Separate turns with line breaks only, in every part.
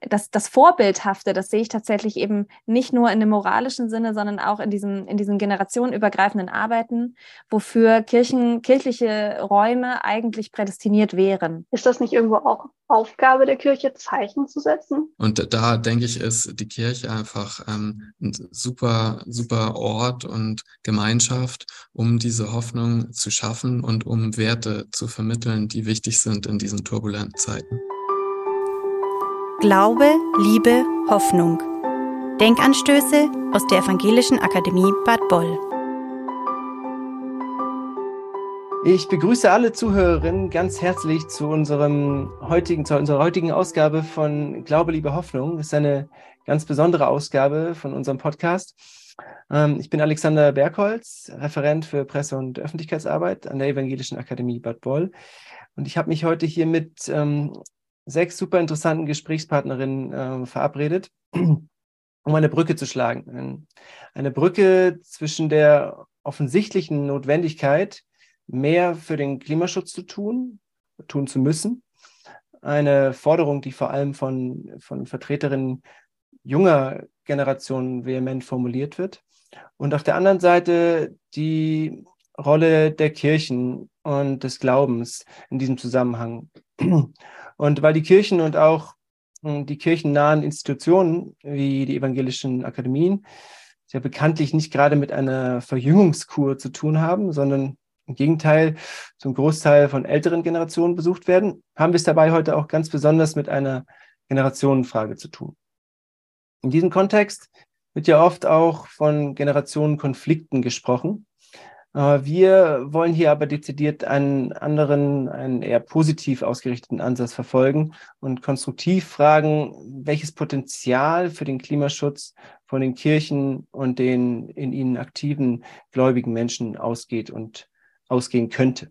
das, das Vorbildhafte, das sehe ich tatsächlich eben nicht nur in dem moralischen Sinne, sondern auch in diesem, in diesen generationenübergreifenden Arbeiten, wofür Kirchen, kirchliche Räume eigentlich prädestiniert wären.
Ist das nicht irgendwo auch Aufgabe der Kirche, Zeichen zu setzen?
Und da denke ich, ist die Kirche einfach ähm, ein super, super Ort und Gemeinschaft, um diese Hoffnung zu schaffen und um Werte zu vermitteln, die wichtig sind in diesen turbulenten Zeiten.
Glaube, Liebe, Hoffnung. Denkanstöße aus der Evangelischen Akademie Bad Boll.
Ich begrüße alle Zuhörerinnen ganz herzlich zu unserem heutigen, zu unserer heutigen Ausgabe von Glaube, Liebe, Hoffnung. Das ist eine ganz besondere Ausgabe von unserem Podcast. Ähm, ich bin Alexander Bergholz, Referent für Presse- und Öffentlichkeitsarbeit an der Evangelischen Akademie Bad Boll. Und ich habe mich heute hier mit ähm, sechs super interessanten Gesprächspartnerinnen äh, verabredet, um eine Brücke zu schlagen. Eine Brücke zwischen der offensichtlichen Notwendigkeit, mehr für den Klimaschutz zu tun, tun zu müssen. Eine Forderung, die vor allem von, von Vertreterinnen junger Generationen vehement formuliert wird. Und auf der anderen Seite die Rolle der Kirchen und des Glaubens in diesem Zusammenhang. Und weil die Kirchen und auch hm, die kirchennahen Institutionen wie die evangelischen Akademien ja bekanntlich nicht gerade mit einer Verjüngungskur zu tun haben, sondern im Gegenteil zum Großteil von älteren Generationen besucht werden, haben wir es dabei heute auch ganz besonders mit einer Generationenfrage zu tun. In diesem Kontext wird ja oft auch von Generationenkonflikten gesprochen. Äh, wir wollen hier aber dezidiert einen anderen, einen eher positiv ausgerichteten Ansatz verfolgen und konstruktiv fragen, welches Potenzial für den Klimaschutz von den Kirchen und den in ihnen aktiven gläubigen Menschen ausgeht und ausgehen könnte.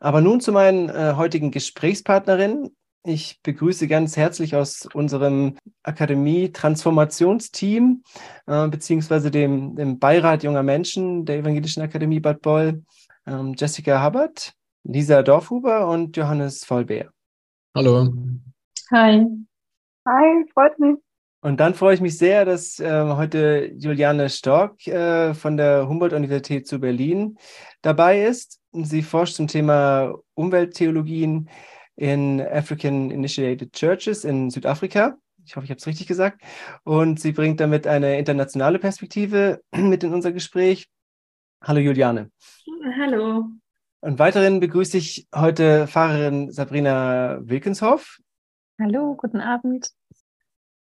Aber nun zu meinen äh, heutigen Gesprächspartnerinnen. Ich begrüße ganz herzlich aus unserem Akademie-Transformationsteam äh, beziehungsweise dem, dem, Beirat junger Menschen der Evangelischen Akademie Bad Boll ähm, Jessica Hubbard, Lisa Dorfhuber und Johannes Vollbeer.
Hallo.
Hi. Hi, freut mich.
Und dann freue ich mich sehr, dass äh, heute Juliane Stork äh, von der Humboldt-Universität zu Berlin dabei ist. Sie forscht zum Thema Umwelttheologien in African Initiated Churches in Südafrika. Ich hoffe, ich habe es richtig gesagt. Und sie bringt damit eine internationale Perspektive mit in unser Gespräch. Hallo Juliane.
Hallo.
Und weiterhin begrüße ich heute Fahrerin Sabrina Wilkenshoff.
Hallo, guten Abend.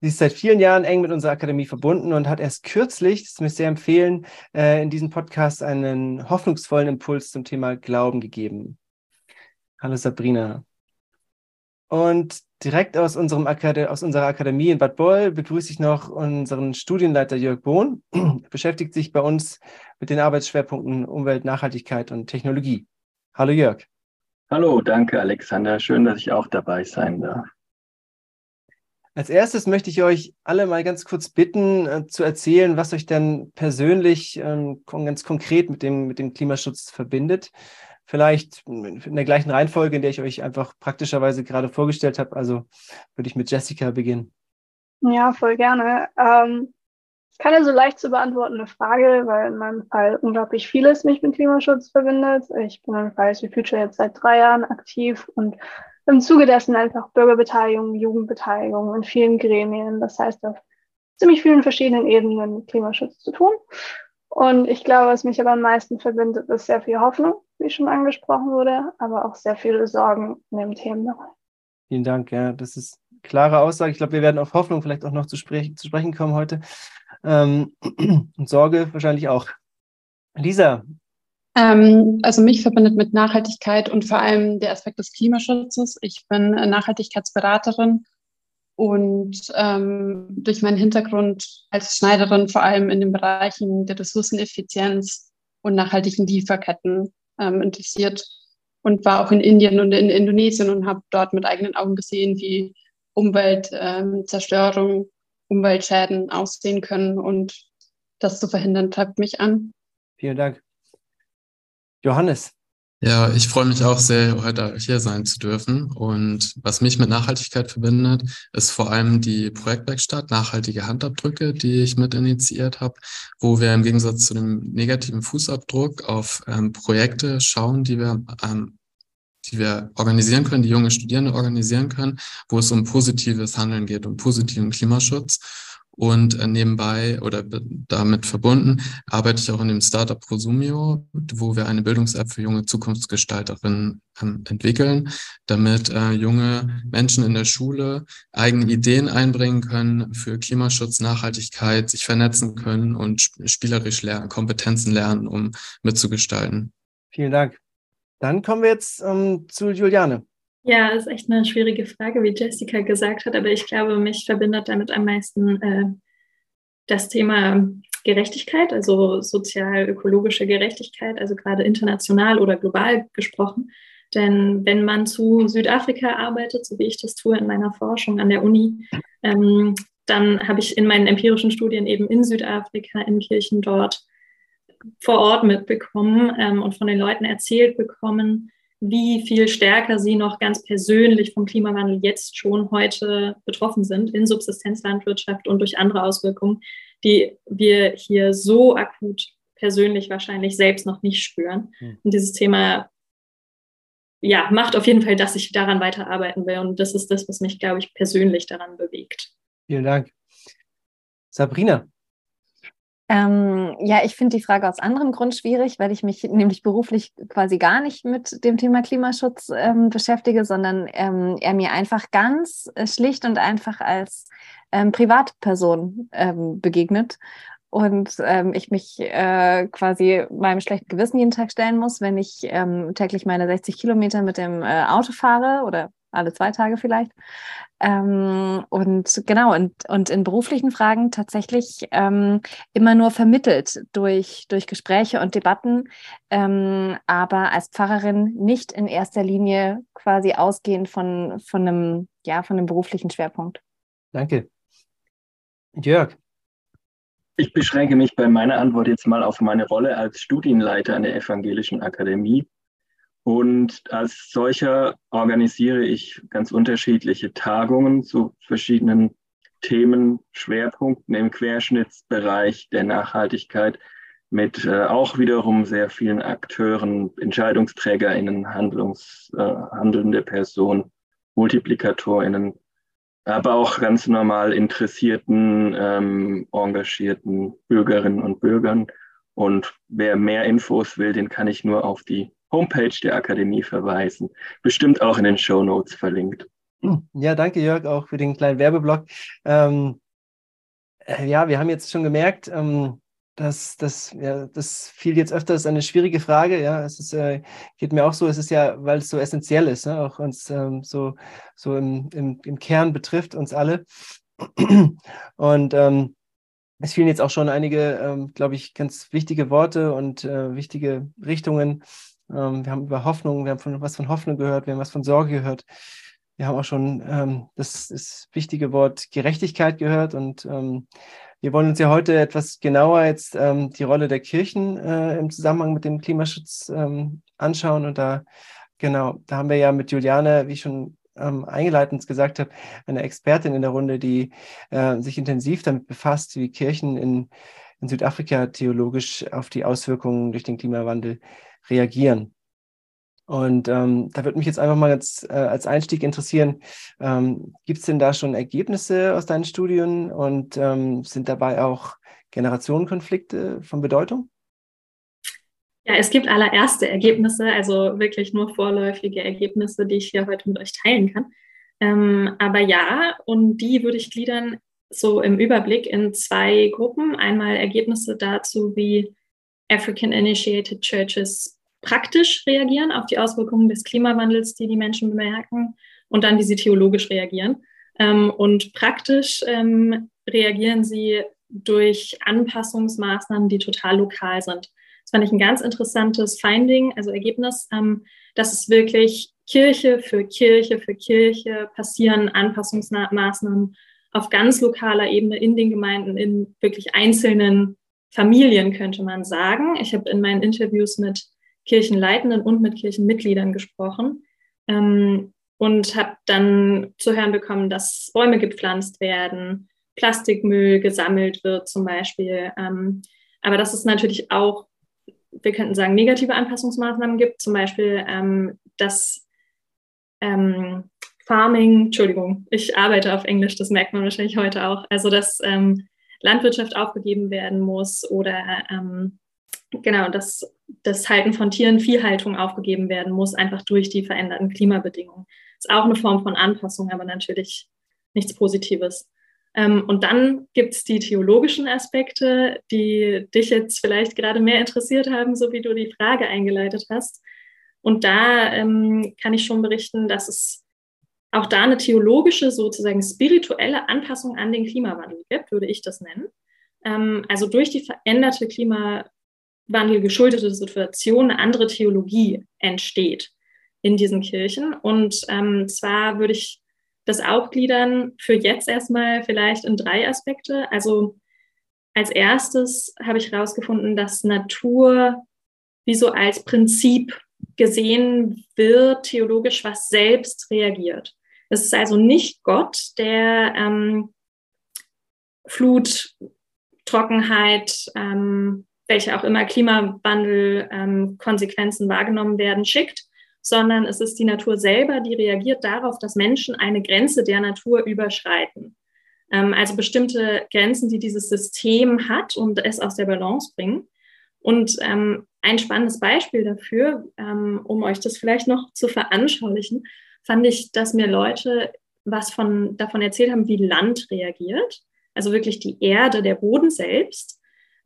Sie ist seit vielen Jahren eng mit unserer Akademie verbunden und hat erst kürzlich, das möchte ich sehr empfehlen, äh, in diesem Podcast einen hoffnungsvollen Impuls zum Thema Glauben gegeben. Hallo Sabrina. Und direkt aus, unserem Akade aus unserer Akademie in Bad Boll begrüße ich noch unseren Studienleiter Jörg Bohn. Er beschäftigt sich bei uns mit den Arbeitsschwerpunkten Umwelt, Nachhaltigkeit und Technologie. Hallo Jörg.
Hallo, danke Alexander. Schön, dass ich auch dabei sein darf.
Als erstes möchte ich euch alle mal ganz kurz bitten, äh, zu erzählen, was euch denn persönlich ähm, ganz konkret mit dem, mit dem Klimaschutz verbindet vielleicht in der gleichen Reihenfolge, in der ich euch einfach praktischerweise gerade vorgestellt habe. Also würde ich mit Jessica beginnen.
Ja, voll gerne. Ähm, keine so leicht zu beantwortende Frage, weil in meinem Fall unglaublich vieles mich mit Klimaschutz verbindet. Ich bin in Fridays for Future jetzt seit drei Jahren aktiv und im Zuge dessen einfach Bürgerbeteiligung, Jugendbeteiligung in vielen Gremien. Das heißt, auf ziemlich vielen verschiedenen Ebenen mit Klimaschutz zu tun. Und ich glaube, was mich aber am meisten verbindet, ist sehr viel Hoffnung wie schon angesprochen wurde, aber auch sehr viele Sorgen in dem Themenbereich.
Vielen Dank, ja, das ist eine klare Aussage. Ich glaube, wir werden auf Hoffnung vielleicht auch noch zu, sprech zu sprechen kommen heute. Ähm, und Sorge wahrscheinlich auch. Lisa.
Ähm, also mich verbindet mit Nachhaltigkeit und vor allem der Aspekt des Klimaschutzes. Ich bin Nachhaltigkeitsberaterin und ähm, durch meinen Hintergrund als Schneiderin vor allem in den Bereichen der Ressourceneffizienz und nachhaltigen Lieferketten ähm, interessiert und war auch in Indien und in Indonesien und habe dort mit eigenen Augen gesehen, wie Umweltzerstörung, ähm, Umweltschäden aussehen können und das zu verhindern, treibt mich an.
Vielen Dank. Johannes.
Ja, ich freue mich auch sehr, heute hier sein zu dürfen. Und was mich mit Nachhaltigkeit verbindet, ist vor allem die Projektwerkstatt Nachhaltige Handabdrücke, die ich mit initiiert habe, wo wir im Gegensatz zu dem negativen Fußabdruck auf ähm, Projekte schauen, die wir ähm, die wir organisieren können, die junge Studierende organisieren können, wo es um positives Handeln geht, um positiven Klimaschutz. Und äh, nebenbei oder damit verbunden arbeite ich auch in dem Startup Prosumio, wo wir eine Bildungs-App für junge Zukunftsgestalterinnen ähm, entwickeln, damit äh, junge Menschen in der Schule eigene Ideen einbringen können für Klimaschutz, Nachhaltigkeit, sich vernetzen können und spielerisch lernen, Kompetenzen lernen, um mitzugestalten.
Vielen Dank. Dann kommen wir jetzt ähm, zu Juliane.
Ja, ist echt eine schwierige Frage, wie Jessica gesagt hat, aber ich glaube, mich verbindet damit am meisten äh, das Thema Gerechtigkeit, also sozial-ökologische Gerechtigkeit, also gerade international oder global gesprochen. Denn wenn man zu Südafrika arbeitet, so wie ich das tue in meiner Forschung an der Uni, ähm, dann habe ich in meinen empirischen Studien eben in Südafrika, in Kirchen dort vor Ort mitbekommen ähm, und von den Leuten erzählt bekommen, wie viel stärker sie noch ganz persönlich vom Klimawandel jetzt schon heute betroffen sind in Subsistenzlandwirtschaft und durch andere Auswirkungen, die wir hier so akut persönlich wahrscheinlich selbst noch nicht spüren. Mhm. Und dieses Thema ja, macht auf jeden Fall, dass ich daran weiterarbeiten will. Und das ist das, was mich, glaube ich, persönlich daran bewegt.
Vielen Dank. Sabrina,
ähm, ja, ich finde die Frage aus anderem Grund schwierig, weil ich mich nämlich beruflich quasi gar nicht mit dem Thema Klimaschutz ähm, beschäftige, sondern ähm, er mir einfach ganz äh, schlicht und einfach als ähm, Privatperson ähm, begegnet. Und ähm, ich mich äh, quasi meinem schlechten Gewissen jeden Tag stellen muss, wenn ich täglich meine 60 Kilometer mit dem äh, Auto fahre oder alle zwei Tage vielleicht. Ähm, und genau, und, und in beruflichen Fragen tatsächlich ähm, immer nur vermittelt durch, durch Gespräche und Debatten, ähm, aber als Pfarrerin nicht in erster Linie quasi ausgehend von, von, einem, ja, von einem beruflichen Schwerpunkt.
Danke. Jörg.
Ich beschränke mich bei meiner Antwort jetzt mal auf meine Rolle als Studienleiter an der Evangelischen Akademie. Und als solcher organisiere ich ganz unterschiedliche Tagungen zu verschiedenen Themen, Schwerpunkten im Querschnittsbereich der Nachhaltigkeit mit äh, auch wiederum sehr vielen Akteuren, EntscheidungsträgerInnen, Handlungs, äh, handelnde Personen, MultiplikatorInnen, aber auch ganz normal interessierten, ähm, engagierten Bürgerinnen und Bürgern. Und wer mehr Infos will, den kann ich nur auf die Homepage der Akademie verweisen. Bestimmt auch in den Show Notes verlinkt.
Ja, danke Jörg auch für den kleinen Werbeblock. Ähm, äh, ja, wir haben jetzt schon gemerkt, ähm, dass das, ja, das fiel jetzt öfters eine schwierige Frage. Ja, es ist, äh, geht mir auch so. Es ist ja, weil es so essentiell ist, ne? auch uns ähm, so, so im, im, im Kern betrifft uns alle. Und ähm, es fielen jetzt auch schon einige, ähm, glaube ich, ganz wichtige Worte und äh, wichtige Richtungen ähm, wir haben über Hoffnung, wir haben von, was von Hoffnung gehört, wir haben was von Sorge gehört. Wir haben auch schon ähm, das, das, wichtige Wort Gerechtigkeit gehört und ähm, wir wollen uns ja heute etwas genauer jetzt ähm, die Rolle der Kirchen äh, im Zusammenhang mit dem Klimaschutz ähm, anschauen. Und da, genau, da haben wir ja mit Juliane, wie ich schon ähm, eingeleitet gesagt habe, eine Expertin in der Runde, die äh, sich intensiv damit befasst, wie Kirchen in, in Südafrika theologisch auf die Auswirkungen durch den Klimawandel reagieren. Und ähm, da würde mich jetzt einfach mal jetzt, äh, als Einstieg interessieren, ähm, gibt es denn da schon Ergebnisse aus deinen Studien und ähm, sind dabei auch Generationenkonflikte von Bedeutung?
Ja, es gibt allererste Ergebnisse, also wirklich nur vorläufige Ergebnisse, die ich hier heute mit euch teilen kann. Ähm, aber ja, und die würde ich gliedern so im Überblick in zwei Gruppen. Einmal Ergebnisse dazu, wie African Initiated Churches praktisch reagieren auf die Auswirkungen des Klimawandels, die die Menschen bemerken, und dann, wie sie theologisch reagieren. Ähm, und praktisch ähm, reagieren sie durch Anpassungsmaßnahmen, die total lokal sind. Das fand ich ein ganz interessantes Finding, also Ergebnis, ähm, dass es wirklich Kirche für Kirche für Kirche passieren Anpassungsmaßnahmen auf ganz lokaler Ebene in den Gemeinden, in wirklich einzelnen Familien, könnte man sagen. Ich habe in meinen Interviews mit Kirchenleitenden und mit Kirchenmitgliedern gesprochen ähm, und habe dann zu hören bekommen, dass Bäume gepflanzt werden, Plastikmüll gesammelt wird zum Beispiel. Ähm, aber dass es natürlich auch, wir könnten sagen, negative Anpassungsmaßnahmen gibt, zum Beispiel, ähm, dass ähm, Farming, Entschuldigung, ich arbeite auf Englisch, das merkt man wahrscheinlich heute auch, also dass ähm, Landwirtschaft aufgegeben werden muss oder ähm, genau, dass das Halten von Tieren, Viehhaltung aufgegeben werden muss, einfach durch die veränderten Klimabedingungen. Ist auch eine Form von Anpassung, aber natürlich nichts Positives. Ähm, und dann gibt es die theologischen Aspekte, die dich jetzt vielleicht gerade mehr interessiert haben, so wie du die Frage eingeleitet hast. Und da ähm, kann ich schon berichten, dass es auch da eine theologische, sozusagen spirituelle Anpassung an den Klimawandel gibt, würde ich das nennen. Ähm, also durch die veränderte Klimawandel geschuldete Situation eine andere Theologie entsteht in diesen Kirchen. Und ähm, zwar würde ich das aufgliedern für jetzt erstmal vielleicht in drei Aspekte. Also als erstes habe ich herausgefunden, dass Natur wie so als Prinzip gesehen wird, theologisch, was selbst reagiert. Es ist also nicht Gott, der ähm, Flut, Trockenheit, ähm, welche auch immer Klimawandel ähm, wahrgenommen werden, schickt, sondern es ist die Natur selber, die reagiert darauf, dass Menschen eine Grenze der Natur überschreiten. Ähm, also bestimmte Grenzen, die dieses System hat und es aus der Balance bringen. Und ähm, ein spannendes Beispiel dafür, ähm, um euch das vielleicht noch zu veranschaulichen, fand ich, dass mir Leute was von, davon erzählt haben, wie Land reagiert, also wirklich die Erde, der Boden selbst,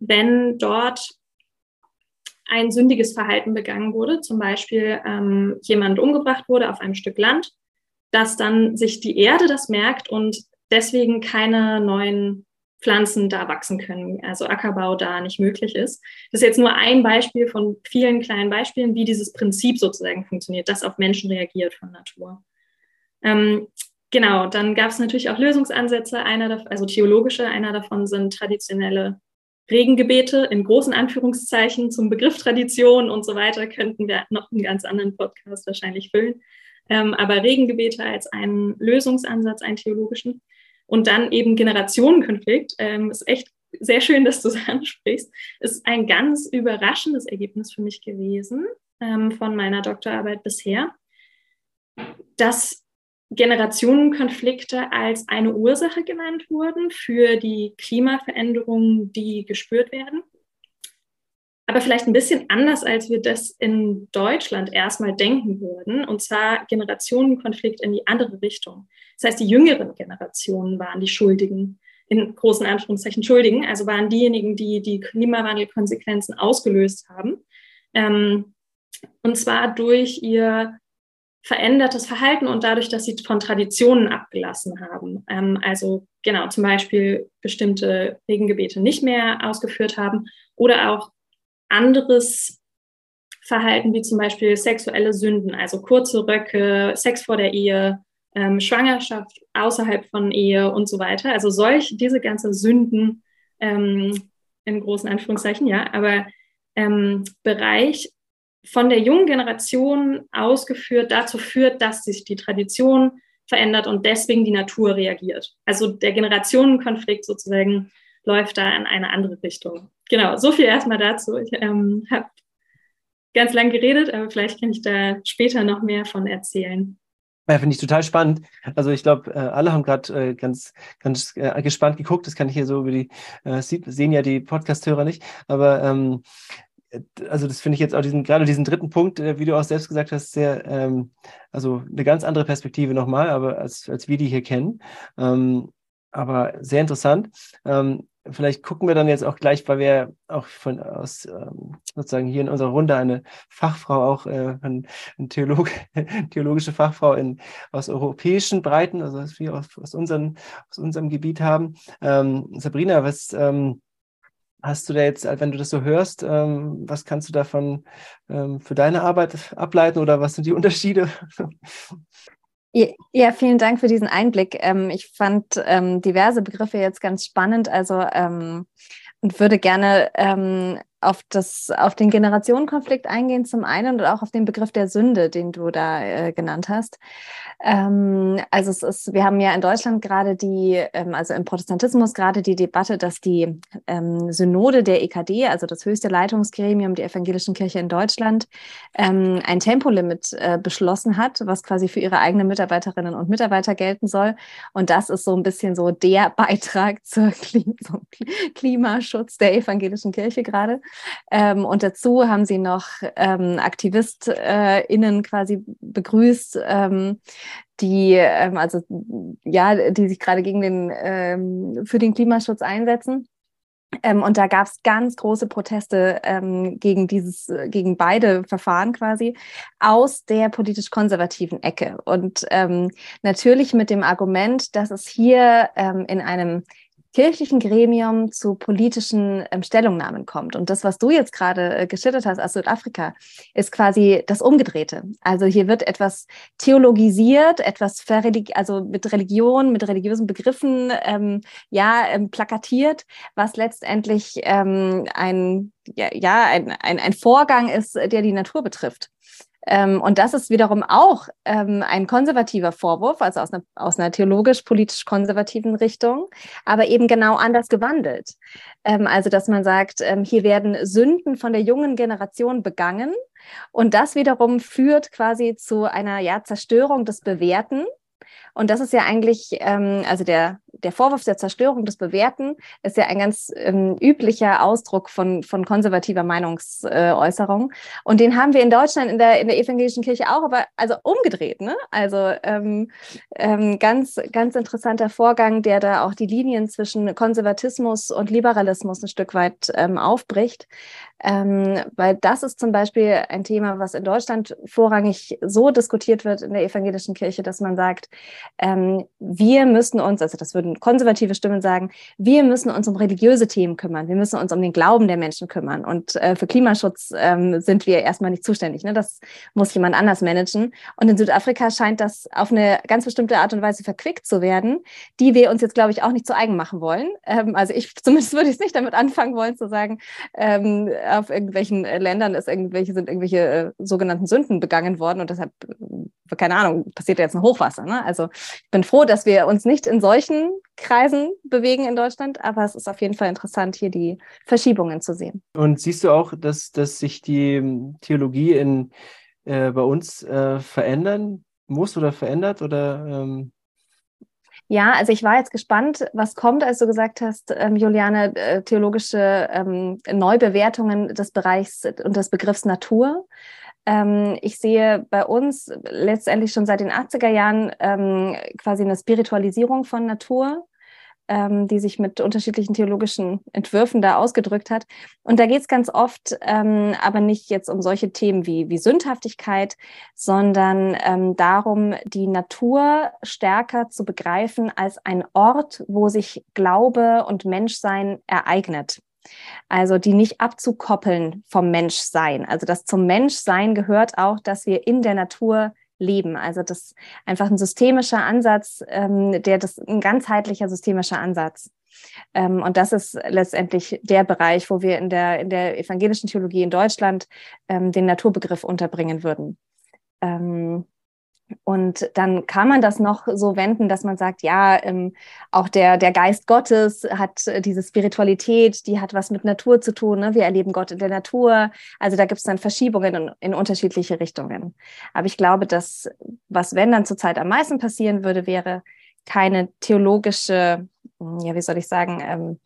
wenn dort ein sündiges Verhalten begangen wurde, zum Beispiel ähm, jemand umgebracht wurde auf einem Stück Land, dass dann sich die Erde das merkt und deswegen keine neuen Pflanzen da wachsen können, also Ackerbau da nicht möglich ist. Das ist jetzt nur ein Beispiel von vielen kleinen Beispielen, wie dieses Prinzip sozusagen funktioniert, das auf Menschen reagiert von Natur. Ähm, genau, dann gab es natürlich auch Lösungsansätze, einer, also theologische, einer davon sind traditionelle Regengebete in großen Anführungszeichen zum Begriff Tradition und so weiter könnten wir noch einen ganz anderen Podcast wahrscheinlich füllen. Ähm, aber Regengebete als einen Lösungsansatz, einen theologischen. Und dann eben Generationenkonflikt, ähm, ist echt sehr schön, dass du es ansprichst, ist ein ganz überraschendes Ergebnis für mich gewesen ähm, von meiner Doktorarbeit bisher, dass Generationenkonflikte als eine Ursache genannt wurden für die Klimaveränderungen, die gespürt werden. Aber vielleicht ein bisschen anders, als wir das in Deutschland erstmal denken würden, und zwar Generationenkonflikt in die andere Richtung. Das heißt, die jüngeren Generationen waren die Schuldigen, in großen Anführungszeichen Schuldigen, also waren diejenigen, die die Klimawandelkonsequenzen ausgelöst haben. Ähm, und zwar durch ihr verändertes Verhalten und dadurch, dass sie von Traditionen abgelassen haben. Ähm, also genau, zum Beispiel bestimmte Regengebete nicht mehr ausgeführt haben oder auch anderes Verhalten wie zum Beispiel sexuelle Sünden, also kurze Röcke, Sex vor der Ehe, ähm, Schwangerschaft außerhalb von Ehe und so weiter. Also solch, diese ganze Sünden ähm, in großen Anführungszeichen, ja, aber ähm, Bereich von der jungen Generation ausgeführt dazu führt, dass sich die Tradition verändert und deswegen die Natur reagiert. Also der Generationenkonflikt sozusagen läuft da in eine andere Richtung. Genau, so viel erstmal dazu. Ich ähm, habe ganz lang geredet, aber vielleicht kann ich da später noch mehr von erzählen.
Ja, finde ich total spannend. Also ich glaube, äh, alle haben gerade äh, ganz, ganz äh, gespannt geguckt. Das kann ich hier so über die, sehen ja die Podcast-Hörer nicht. Aber ähm, also das finde ich jetzt auch diesen, gerade diesen dritten Punkt, äh, wie du auch selbst gesagt hast, sehr, ähm, also eine ganz andere Perspektive nochmal, aber als, als wir die hier kennen. Ähm, aber sehr interessant. Ähm, vielleicht gucken wir dann jetzt auch gleich, weil wir auch von aus ähm, sozusagen hier in unserer Runde eine Fachfrau auch, äh, eine Theolog theologische Fachfrau in, aus europäischen Breiten, also was wir aus, aus, unseren, aus unserem Gebiet haben. Ähm, Sabrina, was ähm, hast du da jetzt, wenn du das so hörst, ähm, was kannst du davon ähm, für deine Arbeit ableiten oder was sind die Unterschiede?
Ja, vielen Dank für diesen Einblick. Ähm, ich fand diverse Begriffe jetzt ganz spannend, also und würde gerne auf, das, auf den Generationenkonflikt eingehen zum einen und auch auf den Begriff der Sünde, den du da äh, genannt hast. Ähm, also es ist, wir haben ja in Deutschland gerade die, ähm, also im Protestantismus gerade die Debatte, dass die ähm, Synode der EKD, also das höchste Leitungsgremium der evangelischen Kirche in Deutschland, ähm, ein Tempolimit äh, beschlossen hat, was quasi für ihre eigenen Mitarbeiterinnen und Mitarbeiter gelten soll. Und das ist so ein bisschen so der Beitrag zur Klim Klimaschutz der evangelischen Kirche gerade. Ähm, und dazu haben sie noch ähm, AktivistInnen quasi begrüßt, ähm, die ähm, also ja, die sich gerade gegen den ähm, für den Klimaschutz einsetzen. Ähm, und da gab es ganz große Proteste ähm, gegen dieses, gegen beide Verfahren quasi aus der politisch konservativen Ecke. Und ähm, natürlich mit dem Argument, dass es hier ähm, in einem kirchlichen Gremium zu politischen ähm, Stellungnahmen kommt. Und das, was du jetzt gerade äh, geschildert hast aus Südafrika, ist quasi das Umgedrehte. Also hier wird etwas theologisiert, etwas also mit Religion, mit religiösen Begriffen ähm, ja ähm, plakatiert, was letztendlich ähm, ein ja, ja ein, ein, ein Vorgang ist, der die Natur betrifft. Ähm, und das ist wiederum auch ähm, ein konservativer Vorwurf, also aus einer, aus einer theologisch-politisch konservativen Richtung, aber eben genau anders gewandelt. Ähm, also, dass man sagt, ähm, hier werden Sünden von der jungen Generation begangen und das wiederum führt quasi zu einer ja, Zerstörung des Bewährten und das ist ja eigentlich, ähm, also der, der Vorwurf der Zerstörung des Bewerten ist ja ein ganz ähm, üblicher Ausdruck von, von konservativer Meinungsäußerung. Und den haben wir in Deutschland in der, in der evangelischen Kirche auch, aber also umgedreht. Ne? Also ähm, ähm, ganz, ganz interessanter Vorgang, der da auch die Linien zwischen Konservatismus und Liberalismus ein Stück weit ähm, aufbricht. Ähm, weil das ist zum Beispiel ein Thema, was in Deutschland vorrangig so diskutiert wird in der evangelischen Kirche, dass man sagt, ähm, wir müssen uns, also das würden konservative Stimmen sagen, wir müssen uns um religiöse Themen kümmern, wir müssen uns um den Glauben der Menschen kümmern. Und äh, für Klimaschutz ähm, sind wir erstmal nicht zuständig. Ne? Das muss jemand anders managen. Und in Südafrika scheint das auf eine ganz bestimmte Art und Weise verquickt zu werden, die wir uns jetzt, glaube ich, auch nicht zu eigen machen wollen. Ähm, also ich zumindest würde ich es nicht damit anfangen wollen zu sagen, ähm, auf irgendwelchen Ländern ist irgendwelche, sind irgendwelche äh, sogenannten Sünden begangen worden und deshalb, äh, keine Ahnung, passiert ja jetzt ein Hochwasser. Ne? Also ich bin froh, dass wir uns nicht in solchen Kreisen bewegen in Deutschland, aber es ist auf jeden Fall interessant, hier die Verschiebungen zu sehen.
Und siehst du auch, dass, dass sich die ähm, Theologie in, äh, bei uns äh, verändern muss oder verändert oder ähm
ja, also ich war jetzt gespannt, was kommt, als du gesagt hast, ähm, Juliane, äh, theologische ähm, Neubewertungen des Bereichs und des Begriffs Natur. Ähm, ich sehe bei uns letztendlich schon seit den 80er Jahren ähm, quasi eine Spiritualisierung von Natur, ähm, die sich mit unterschiedlichen theologischen Entwürfen da ausgedrückt hat. Und da geht es ganz oft ähm, aber nicht jetzt um solche Themen wie, wie Sündhaftigkeit, sondern ähm, darum, die Natur stärker zu begreifen als ein Ort, wo sich Glaube und Menschsein ereignet. Also die nicht abzukoppeln vom Menschsein. Also das zum Menschsein gehört auch, dass wir in der Natur leben. Also das ist einfach ein systemischer Ansatz, ähm, der das ein ganzheitlicher systemischer Ansatz. Ähm, und das ist letztendlich der Bereich, wo wir in der, in der evangelischen Theologie in Deutschland ähm, den Naturbegriff unterbringen würden. Ähm, und dann kann man das noch so wenden, dass man sagt, ja, ähm, auch der, der Geist Gottes hat äh, diese Spiritualität, die hat was mit Natur zu tun. Ne? Wir erleben Gott in der Natur. Also da gibt es dann Verschiebungen in, in, unterschiedliche Richtungen. Aber ich glaube, dass was, wenn dann zurzeit am meisten passieren würde, wäre keine theologische, ja, wie soll ich sagen, ähm,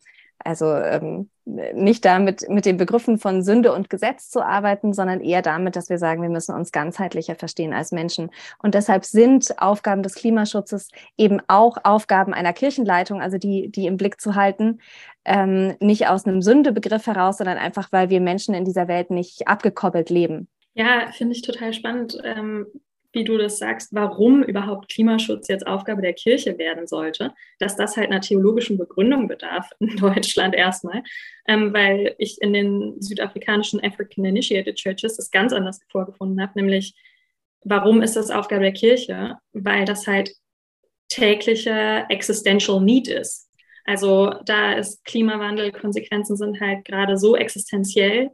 also ähm, nicht damit mit den Begriffen von Sünde und Gesetz zu arbeiten, sondern eher damit, dass wir sagen, wir müssen uns ganzheitlicher verstehen als Menschen. Und deshalb sind Aufgaben des Klimaschutzes eben auch Aufgaben einer Kirchenleitung, also die, die im Blick zu halten, ähm, nicht aus einem Sündebegriff heraus, sondern einfach, weil wir Menschen in dieser Welt nicht abgekoppelt leben.
Ja, finde ich total spannend. Ähm, wie du das sagst, warum überhaupt Klimaschutz jetzt Aufgabe der Kirche werden sollte, dass das halt einer theologischen Begründung bedarf in Deutschland erstmal, ähm, weil ich in den südafrikanischen African Initiated Churches das ganz anders vorgefunden habe, nämlich warum ist das Aufgabe der Kirche? Weil das halt täglicher existential need ist. Also da ist Klimawandel, Konsequenzen sind halt gerade so existenziell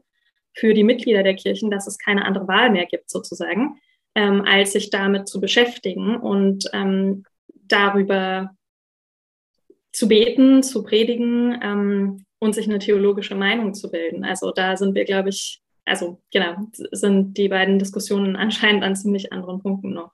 für die Mitglieder der Kirchen, dass es keine andere Wahl mehr gibt, sozusagen, ähm, als sich damit zu beschäftigen und ähm, darüber zu beten, zu predigen ähm, und sich eine theologische Meinung zu bilden. Also da sind wir, glaube ich, also genau, sind die beiden Diskussionen anscheinend an ziemlich anderen Punkten noch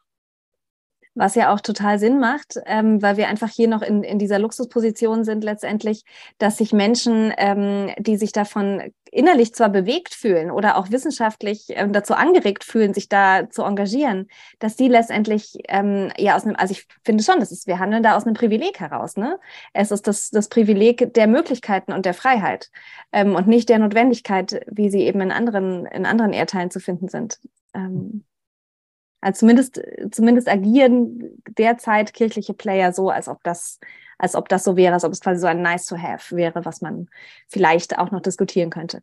was ja auch total Sinn macht, ähm, weil wir einfach hier noch in, in dieser Luxusposition sind letztendlich, dass sich Menschen, ähm, die sich davon innerlich zwar bewegt fühlen oder auch wissenschaftlich ähm, dazu angeregt fühlen, sich da zu engagieren, dass die letztendlich ähm, ja aus einem, also ich finde schon, das ist, wir handeln da aus einem Privileg heraus, ne? Es ist das, das Privileg der Möglichkeiten und der Freiheit ähm, und nicht der Notwendigkeit, wie sie eben in anderen, in anderen Erdteilen zu finden sind. Ähm, also zumindest, zumindest agieren derzeit kirchliche Player so, als ob das, als ob das so wäre, als ob es quasi so ein Nice to have wäre, was man vielleicht auch noch diskutieren könnte.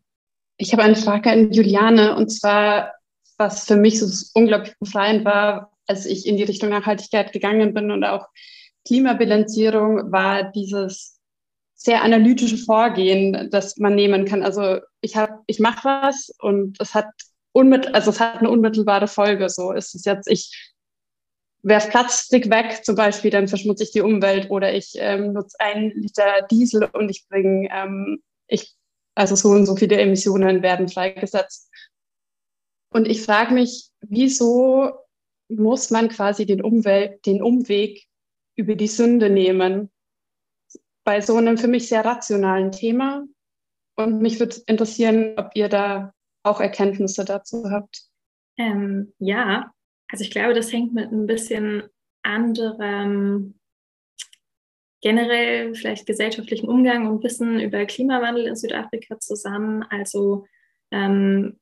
Ich habe eine Frage an Juliane und zwar, was für mich so unglaublich befreiend war, als ich in die Richtung Nachhaltigkeit gegangen bin und auch Klimabilanzierung, war dieses sehr analytische Vorgehen, das man nehmen kann. Also ich habe, ich mache was und es hat unmittel, also es hat eine unmittelbare Folge. So ist es jetzt, ich werf Plastik weg zum Beispiel, dann verschmutze ich die Umwelt oder ich ähm, nutze einen Liter Diesel und ich bringe, ähm, ich, also so und so viele Emissionen werden freigesetzt. Und ich frage mich, wieso muss man quasi den, Umwelt, den Umweg über die Sünde nehmen bei so einem für mich sehr rationalen Thema? Und mich würde interessieren, ob ihr da auch Erkenntnisse dazu habt?
Ähm, ja, also ich glaube, das hängt mit ein bisschen anderem generell vielleicht gesellschaftlichen Umgang und Wissen über Klimawandel in Südafrika zusammen. Also ähm,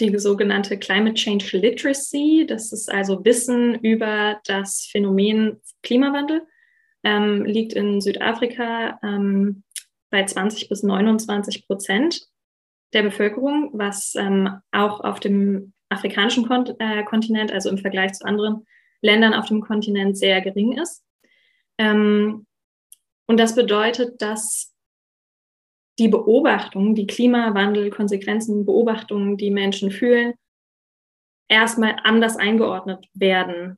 die sogenannte Climate Change Literacy, das ist also Wissen über das Phänomen Klimawandel, ähm, liegt in Südafrika ähm, bei 20 bis 29 Prozent der Bevölkerung, was ähm, auch auf dem afrikanischen Kont äh, Kontinent, also im Vergleich zu anderen Ländern auf dem Kontinent, sehr gering ist. Ähm, und das bedeutet, dass die Beobachtungen, die Klimawandelkonsequenzen, Beobachtungen, die Menschen fühlen, erstmal anders eingeordnet werden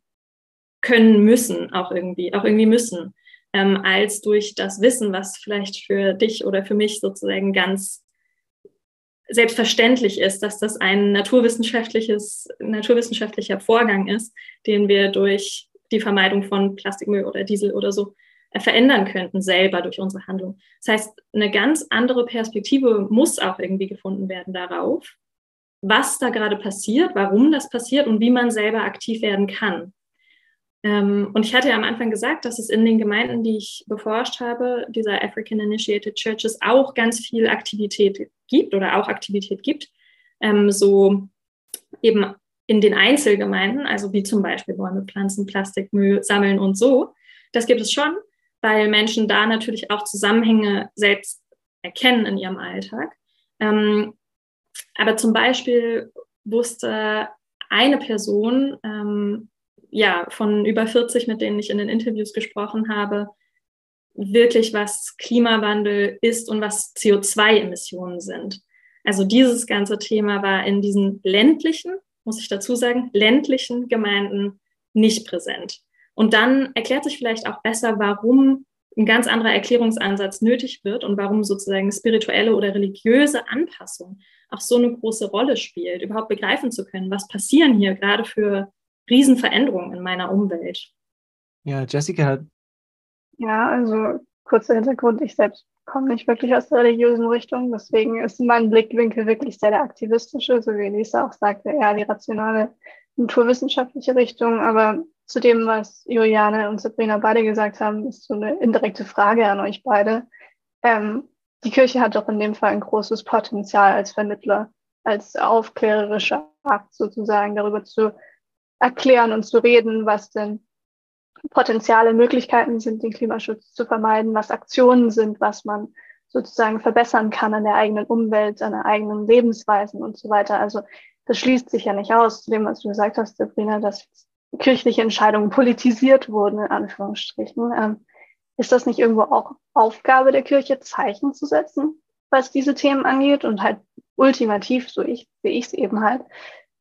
können müssen, auch irgendwie, auch irgendwie müssen, ähm, als durch das Wissen, was vielleicht für dich oder für mich sozusagen ganz selbstverständlich ist, dass das ein naturwissenschaftliches, naturwissenschaftlicher Vorgang ist, den wir durch die Vermeidung von Plastikmüll oder Diesel oder so äh, verändern könnten, selber durch unsere Handlung. Das heißt, eine ganz andere Perspektive muss auch irgendwie gefunden werden darauf, was da gerade passiert, warum das passiert und wie man selber aktiv werden kann. Ähm, und ich hatte ja am Anfang gesagt, dass es in den Gemeinden, die ich beforscht habe, dieser African Initiated Churches, auch ganz viel Aktivität gibt oder auch Aktivität gibt. Ähm, so eben in den Einzelgemeinden, also wie zum Beispiel Bäume pflanzen, Plastikmüll sammeln und so. Das gibt es schon, weil Menschen da natürlich auch Zusammenhänge selbst erkennen in ihrem Alltag. Ähm, aber zum Beispiel wusste eine Person, ja, von über 40, mit denen ich in den Interviews gesprochen habe, wirklich, was Klimawandel ist und was CO2-Emissionen sind. Also dieses ganze Thema war in diesen ländlichen, muss ich dazu sagen, ländlichen Gemeinden nicht präsent. Und dann erklärt sich vielleicht auch besser, warum ein ganz anderer Erklärungsansatz nötig wird und warum sozusagen spirituelle oder religiöse Anpassung auch so eine große Rolle spielt, überhaupt begreifen zu können, was passieren hier gerade für Riesenveränderungen in meiner Umwelt.
Ja, Jessica hat.
Ja, also kurzer Hintergrund, ich selbst komme nicht wirklich aus der religiösen Richtung, deswegen ist mein Blickwinkel wirklich sehr der aktivistische, so wie Lisa auch sagte, eher die rationale naturwissenschaftliche Richtung. Aber zu dem, was Juliane und Sabrina beide gesagt haben, ist so eine indirekte Frage an euch beide. Ähm, die Kirche hat doch in dem Fall ein großes Potenzial als Vermittler, als aufklärerischer Akt sozusagen darüber zu erklären und zu reden, was denn potenziale Möglichkeiten sind, den Klimaschutz zu vermeiden, was Aktionen sind, was man sozusagen verbessern kann an der eigenen Umwelt, an der eigenen Lebensweisen und so weiter. Also das schließt sich ja nicht aus, zu dem, was du gesagt hast, Sabrina, dass kirchliche Entscheidungen politisiert wurden, in Anführungsstrichen. Ähm, ist das nicht irgendwo auch Aufgabe der Kirche, Zeichen zu setzen, was diese Themen angeht und halt ultimativ, so ich, sehe ich es eben halt,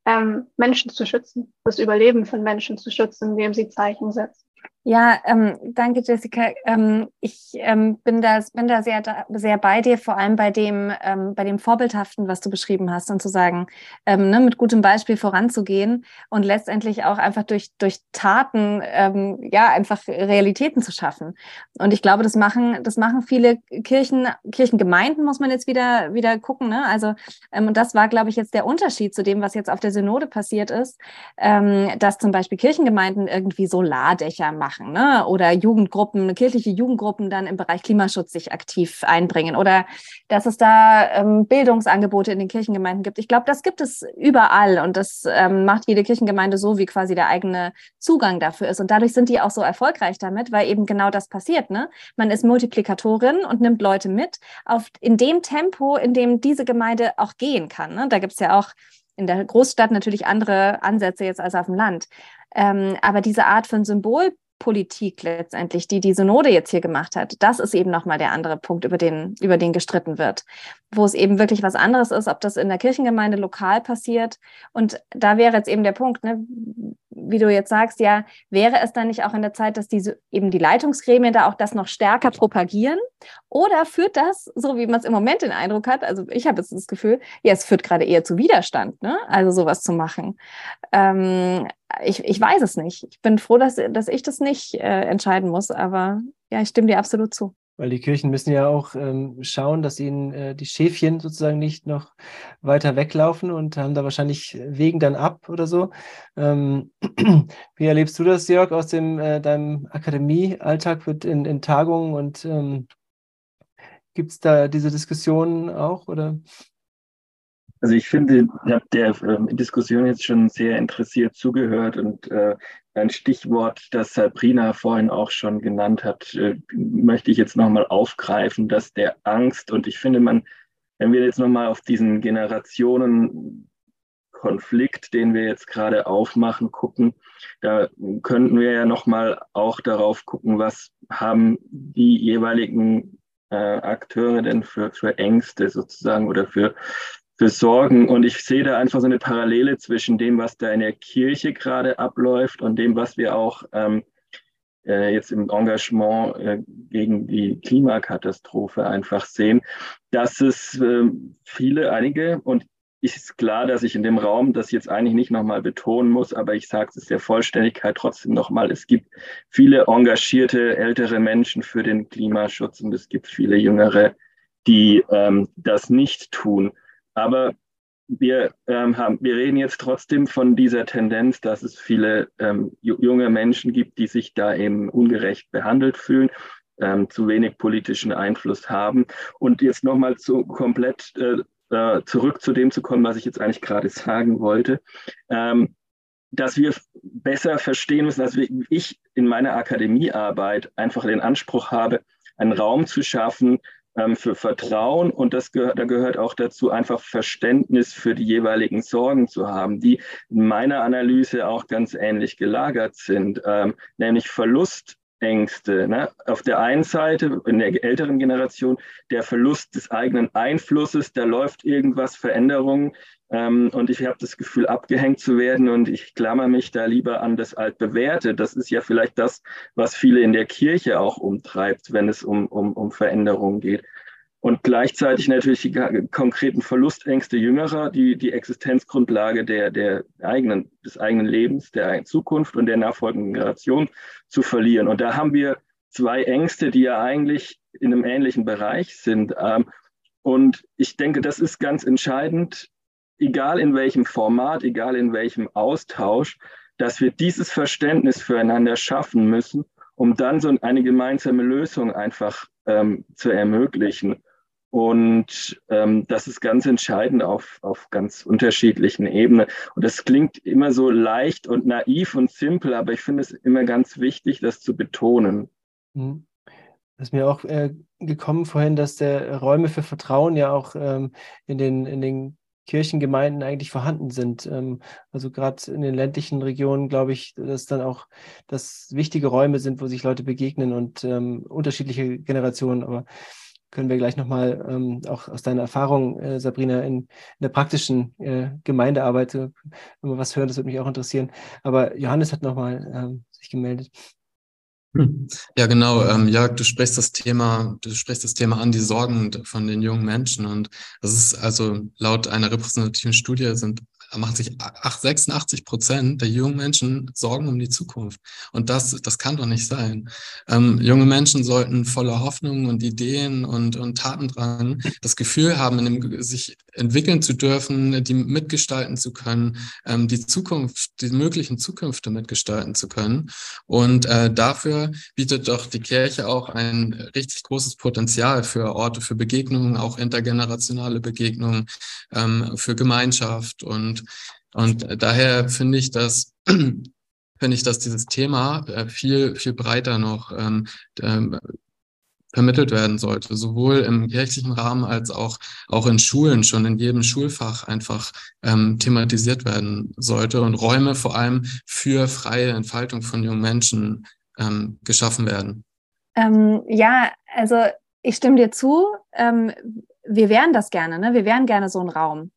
ähm, Menschen zu schützen, das Überleben von Menschen zu schützen, indem sie Zeichen setzen.
Ja, ähm, danke, Jessica. Ähm, ich ähm, bin da, bin da sehr, sehr bei dir, vor allem bei dem, ähm, bei dem Vorbildhaften, was du beschrieben hast, und zu sagen, ähm, ne, mit gutem Beispiel voranzugehen und letztendlich auch einfach durch, durch Taten, ähm, ja, einfach Realitäten zu schaffen. Und ich glaube, das machen, das machen viele Kirchen, Kirchengemeinden, muss man jetzt wieder, wieder gucken. Ne? Also, und das war, glaube ich, jetzt der Unterschied zu dem, was jetzt auf der Synode passiert ist, dass zum Beispiel Kirchengemeinden irgendwie Solardächer machen machen ne? oder Jugendgruppen, kirchliche Jugendgruppen dann im Bereich Klimaschutz sich aktiv einbringen oder dass es da ähm, Bildungsangebote in den Kirchengemeinden gibt. Ich glaube, das gibt es überall und das ähm, macht jede Kirchengemeinde so, wie quasi der eigene Zugang dafür ist. Und dadurch sind die auch so erfolgreich damit, weil eben genau das passiert. Ne? Man ist Multiplikatorin und nimmt Leute mit auf, in dem Tempo, in dem diese Gemeinde auch gehen kann. Ne? Da gibt es ja auch in der Großstadt natürlich andere Ansätze jetzt als auf dem Land. Ähm, aber diese Art von Symbol Politik letztendlich, die die Synode jetzt hier gemacht hat, das ist eben nochmal der andere Punkt, über den, über den gestritten wird, wo es eben wirklich was anderes ist, ob das in der Kirchengemeinde lokal passiert. Und da wäre jetzt eben der Punkt, ne, wie du jetzt sagst, ja, wäre es dann nicht auch in der Zeit, dass diese eben die Leitungsgremien da auch das noch stärker propagieren? Oder führt das, so wie man es im Moment den Eindruck hat, also ich habe jetzt das Gefühl, ja, es führt gerade eher zu Widerstand, ne? Also sowas zu machen. Ähm, ich, ich weiß es nicht. Ich bin froh, dass, dass ich das nicht äh, entscheiden muss, aber ja, ich stimme dir absolut zu.
Weil die Kirchen müssen ja auch ähm, schauen, dass ihnen äh, die Schäfchen sozusagen nicht noch weiter weglaufen und haben da wahrscheinlich Wegen dann ab oder so. Ähm, wie erlebst du das, Jörg, aus dem äh, deinem Akademiealltag wird in, in Tagungen und ähm, gibt es da diese Diskussionen auch oder?
Also ich finde, ich habe der äh, Diskussion jetzt schon sehr interessiert zugehört und äh, ein Stichwort, das Sabrina vorhin auch schon genannt hat, äh, möchte ich jetzt nochmal aufgreifen, dass der Angst. Und ich finde, man, wenn wir jetzt nochmal auf diesen Generationenkonflikt, den wir jetzt gerade aufmachen, gucken, da könnten wir ja nochmal auch darauf gucken, was haben die jeweiligen äh, Akteure denn für, für Ängste sozusagen oder für für Sorgen. Und ich sehe da einfach so eine Parallele zwischen dem, was da in der Kirche gerade abläuft und dem, was wir auch ähm, äh, jetzt im Engagement äh, gegen die Klimakatastrophe einfach sehen, dass es äh, viele, einige, und ist klar, dass ich in dem Raum das jetzt eigentlich nicht nochmal betonen muss, aber ich sage es der Vollständigkeit trotzdem nochmal, es gibt viele engagierte ältere Menschen für den Klimaschutz und es gibt viele jüngere, die ähm, das nicht tun. Aber wir, ähm, haben, wir reden jetzt trotzdem von dieser Tendenz, dass es viele ähm, junge Menschen gibt, die sich da eben ungerecht behandelt fühlen, ähm, zu wenig politischen Einfluss haben. Und jetzt nochmal zu komplett äh, äh, zurück zu dem zu kommen, was ich jetzt eigentlich gerade sagen wollte. Ähm, dass wir besser verstehen müssen, dass ich in meiner Akademiearbeit einfach den Anspruch habe, einen Raum zu schaffen, für Vertrauen und das gehört, da gehört auch dazu, einfach Verständnis für die jeweiligen Sorgen zu haben, die in meiner Analyse auch ganz ähnlich gelagert sind, ähm, nämlich Verlustängste. Ne? Auf der einen Seite, in der älteren Generation, der Verlust des eigenen Einflusses, da läuft irgendwas, Veränderungen ähm, und ich habe das Gefühl, abgehängt zu werden und ich klammer mich da lieber an das Altbewährte. Das ist ja vielleicht das, was viele in der Kirche auch umtreibt, wenn es um, um, um Veränderungen geht. Und gleichzeitig natürlich die konkreten Verlustängste Jüngerer, die die Existenzgrundlage der, der eigenen, des eigenen Lebens, der eigenen Zukunft und der nachfolgenden Generation zu verlieren. Und da haben wir zwei Ängste, die ja eigentlich in einem ähnlichen Bereich sind. Ähm, und ich denke, das ist ganz entscheidend, egal in welchem Format, egal in welchem Austausch, dass wir dieses Verständnis füreinander schaffen müssen, um dann so eine gemeinsame Lösung einfach ähm, zu ermöglichen. Und ähm, das ist ganz entscheidend auf, auf ganz unterschiedlichen Ebenen. Und das klingt immer so leicht und naiv und simpel, aber ich finde es immer ganz wichtig, das zu betonen.
Mhm. Das ist mir auch äh, gekommen vorhin, dass der Räume für Vertrauen ja auch ähm, in, den, in den Kirchengemeinden eigentlich vorhanden sind. Ähm, also gerade in den ländlichen Regionen glaube ich, dass dann auch das wichtige Räume sind, wo sich Leute begegnen und ähm, unterschiedliche Generationen. Aber können wir gleich nochmal ähm, auch aus deiner Erfahrung, äh, Sabrina, in, in, der praktischen äh, Gemeindearbeit, wir was hören, das würde mich auch interessieren. Aber Johannes hat nochmal ähm, sich gemeldet.
Ja, genau. Ähm, Jörg, du sprichst das Thema, du sprichst das Thema an, die Sorgen von den jungen Menschen. Und das ist also laut einer repräsentativen Studie sind machen sich 86 Prozent der jungen Menschen Sorgen um die Zukunft. Und das, das kann doch nicht sein. Ähm, junge Menschen sollten voller Hoffnung und Ideen und, und Tatendrang das Gefühl haben, in dem, sich entwickeln zu dürfen, die mitgestalten zu können, ähm, die Zukunft, die möglichen Zukünfte mitgestalten zu können. Und äh, dafür bietet doch die Kirche auch ein richtig großes Potenzial für Orte, für Begegnungen, auch intergenerationale Begegnungen, ähm, für Gemeinschaft und und, daher finde ich, dass finde ich, dass dieses Thema äh, viel, viel breiter noch ähm, ähm, vermittelt werden sollte, sowohl im kirchlichen Rahmen als auch, auch in Schulen, schon in jedem Schulfach einfach ähm, thematisiert werden sollte und Räume vor allem für freie Entfaltung von jungen Menschen ähm, geschaffen werden.
Ähm, ja, also ich stimme dir zu. Ähm, wir wären das gerne, ne? Wir wären gerne so ein Raum.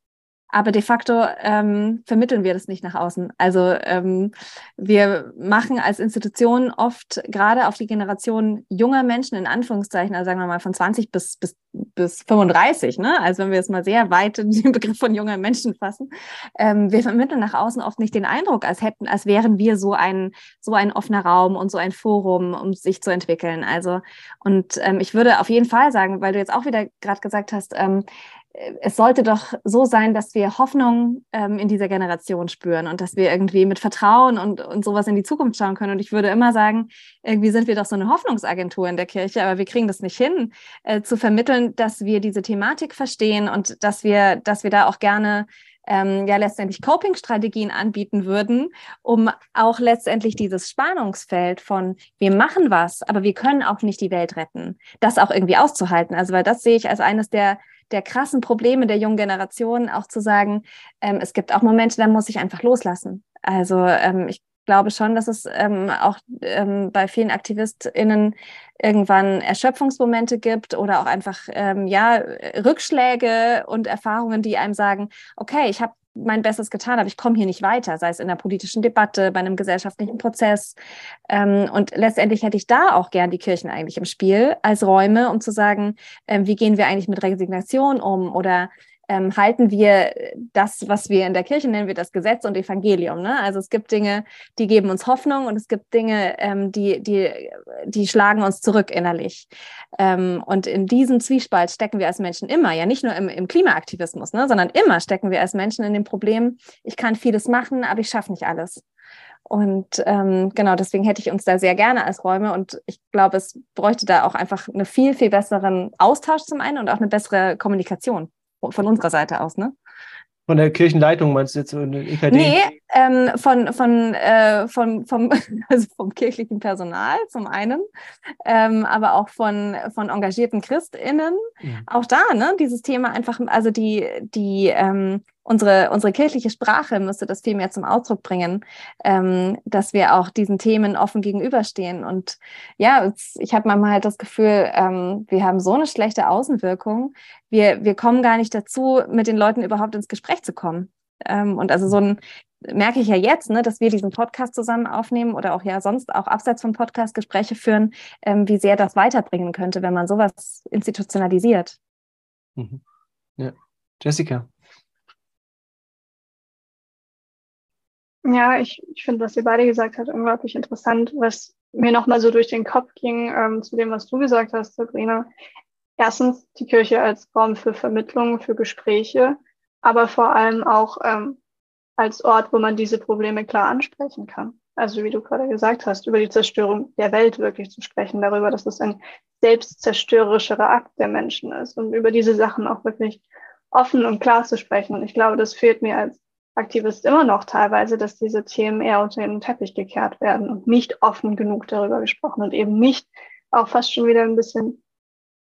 Aber de facto ähm, vermitteln wir das nicht nach außen. Also ähm, wir machen als Institution oft gerade auf die Generation junger Menschen in Anführungszeichen, also sagen wir mal von 20 bis, bis, bis 35, ne? also wenn wir es mal sehr weit in den Begriff von junger Menschen fassen, ähm, wir vermitteln nach außen oft nicht den Eindruck, als hätten, als wären wir so ein, so ein offener Raum und so ein Forum, um sich zu entwickeln. Also und ähm, ich würde auf jeden Fall sagen, weil du jetzt auch wieder gerade gesagt hast, ähm, es sollte doch so sein, dass wir Hoffnung ähm, in dieser Generation spüren und dass wir irgendwie mit Vertrauen und, und sowas in die Zukunft schauen können. Und ich würde immer sagen, irgendwie sind wir doch so eine Hoffnungsagentur in der Kirche, aber wir kriegen das nicht hin, äh, zu vermitteln, dass wir diese Thematik verstehen und dass wir, dass wir da auch gerne ähm, ja letztendlich Coping-Strategien anbieten würden, um auch letztendlich dieses Spannungsfeld von wir machen was, aber wir können auch nicht die Welt retten, das auch irgendwie auszuhalten. Also weil das sehe ich als eines der der krassen Probleme der jungen Generation, auch zu sagen, ähm, es gibt auch Momente, da muss ich einfach loslassen. Also ähm, ich glaube schon, dass es ähm, auch ähm, bei vielen AktivistInnen irgendwann Erschöpfungsmomente gibt oder auch einfach ähm, ja Rückschläge und Erfahrungen, die einem sagen, okay, ich habe mein Bestes getan habe, ich komme hier nicht weiter, sei es in der politischen Debatte, bei einem gesellschaftlichen Prozess. Ähm, und letztendlich hätte ich da auch gern die Kirchen eigentlich im Spiel als Räume, um zu sagen, ähm, wie gehen wir eigentlich mit Resignation um oder ähm, halten wir das, was wir in der Kirche nennen, wir das Gesetz und Evangelium. Ne? Also es gibt Dinge, die geben uns Hoffnung und es gibt Dinge, ähm, die, die, die schlagen uns zurück innerlich. Ähm, und in diesem Zwiespalt stecken wir als Menschen immer, ja nicht nur im, im Klimaaktivismus, ne, sondern immer stecken wir als Menschen in dem Problem, ich kann vieles machen, aber ich schaffe nicht alles. Und ähm, genau, deswegen hätte ich uns da sehr gerne als Räume und ich glaube, es bräuchte da auch einfach einen viel, viel besseren Austausch zum einen und auch eine bessere Kommunikation von unserer Seite aus, ne?
Von der Kirchenleitung meinst du jetzt? EKD?
Nee, ähm, von, von, äh, von, vom, also vom kirchlichen Personal zum einen, ähm, aber auch von, von engagierten ChristInnen. Ja. Auch da, ne, dieses Thema einfach, also die, die ähm, unsere, unsere kirchliche Sprache müsste das viel mehr zum Ausdruck bringen, ähm, dass wir auch diesen Themen offen gegenüberstehen. Und ja, ich habe manchmal halt das Gefühl, ähm, wir haben so eine schlechte Außenwirkung. Wir, wir kommen gar nicht dazu, mit den Leuten überhaupt ins Gespräch zu kommen. Ähm, und also so ein merke ich ja jetzt, ne, dass wir diesen Podcast zusammen aufnehmen oder auch ja sonst auch abseits vom Podcast Gespräche führen, ähm, wie sehr das weiterbringen könnte, wenn man sowas institutionalisiert.
Mhm. Ja. Jessica.
Ja, ich, ich finde, was ihr beide gesagt habt, unglaublich interessant. Was mir nochmal so durch den Kopf ging, ähm, zu dem, was du gesagt hast, Sabrina. Erstens die Kirche als Raum für Vermittlung, für Gespräche, aber vor allem auch ähm, als Ort, wo man diese Probleme klar ansprechen kann. Also wie du gerade gesagt hast, über die Zerstörung der Welt wirklich zu sprechen, darüber, dass es ein selbstzerstörerischerer Akt der Menschen ist und über diese Sachen auch wirklich offen und klar zu sprechen. Und ich glaube, das fehlt mir als Aktivist immer noch teilweise, dass diese Themen eher unter den Teppich gekehrt werden und nicht offen genug darüber gesprochen und eben nicht auch fast schon wieder ein bisschen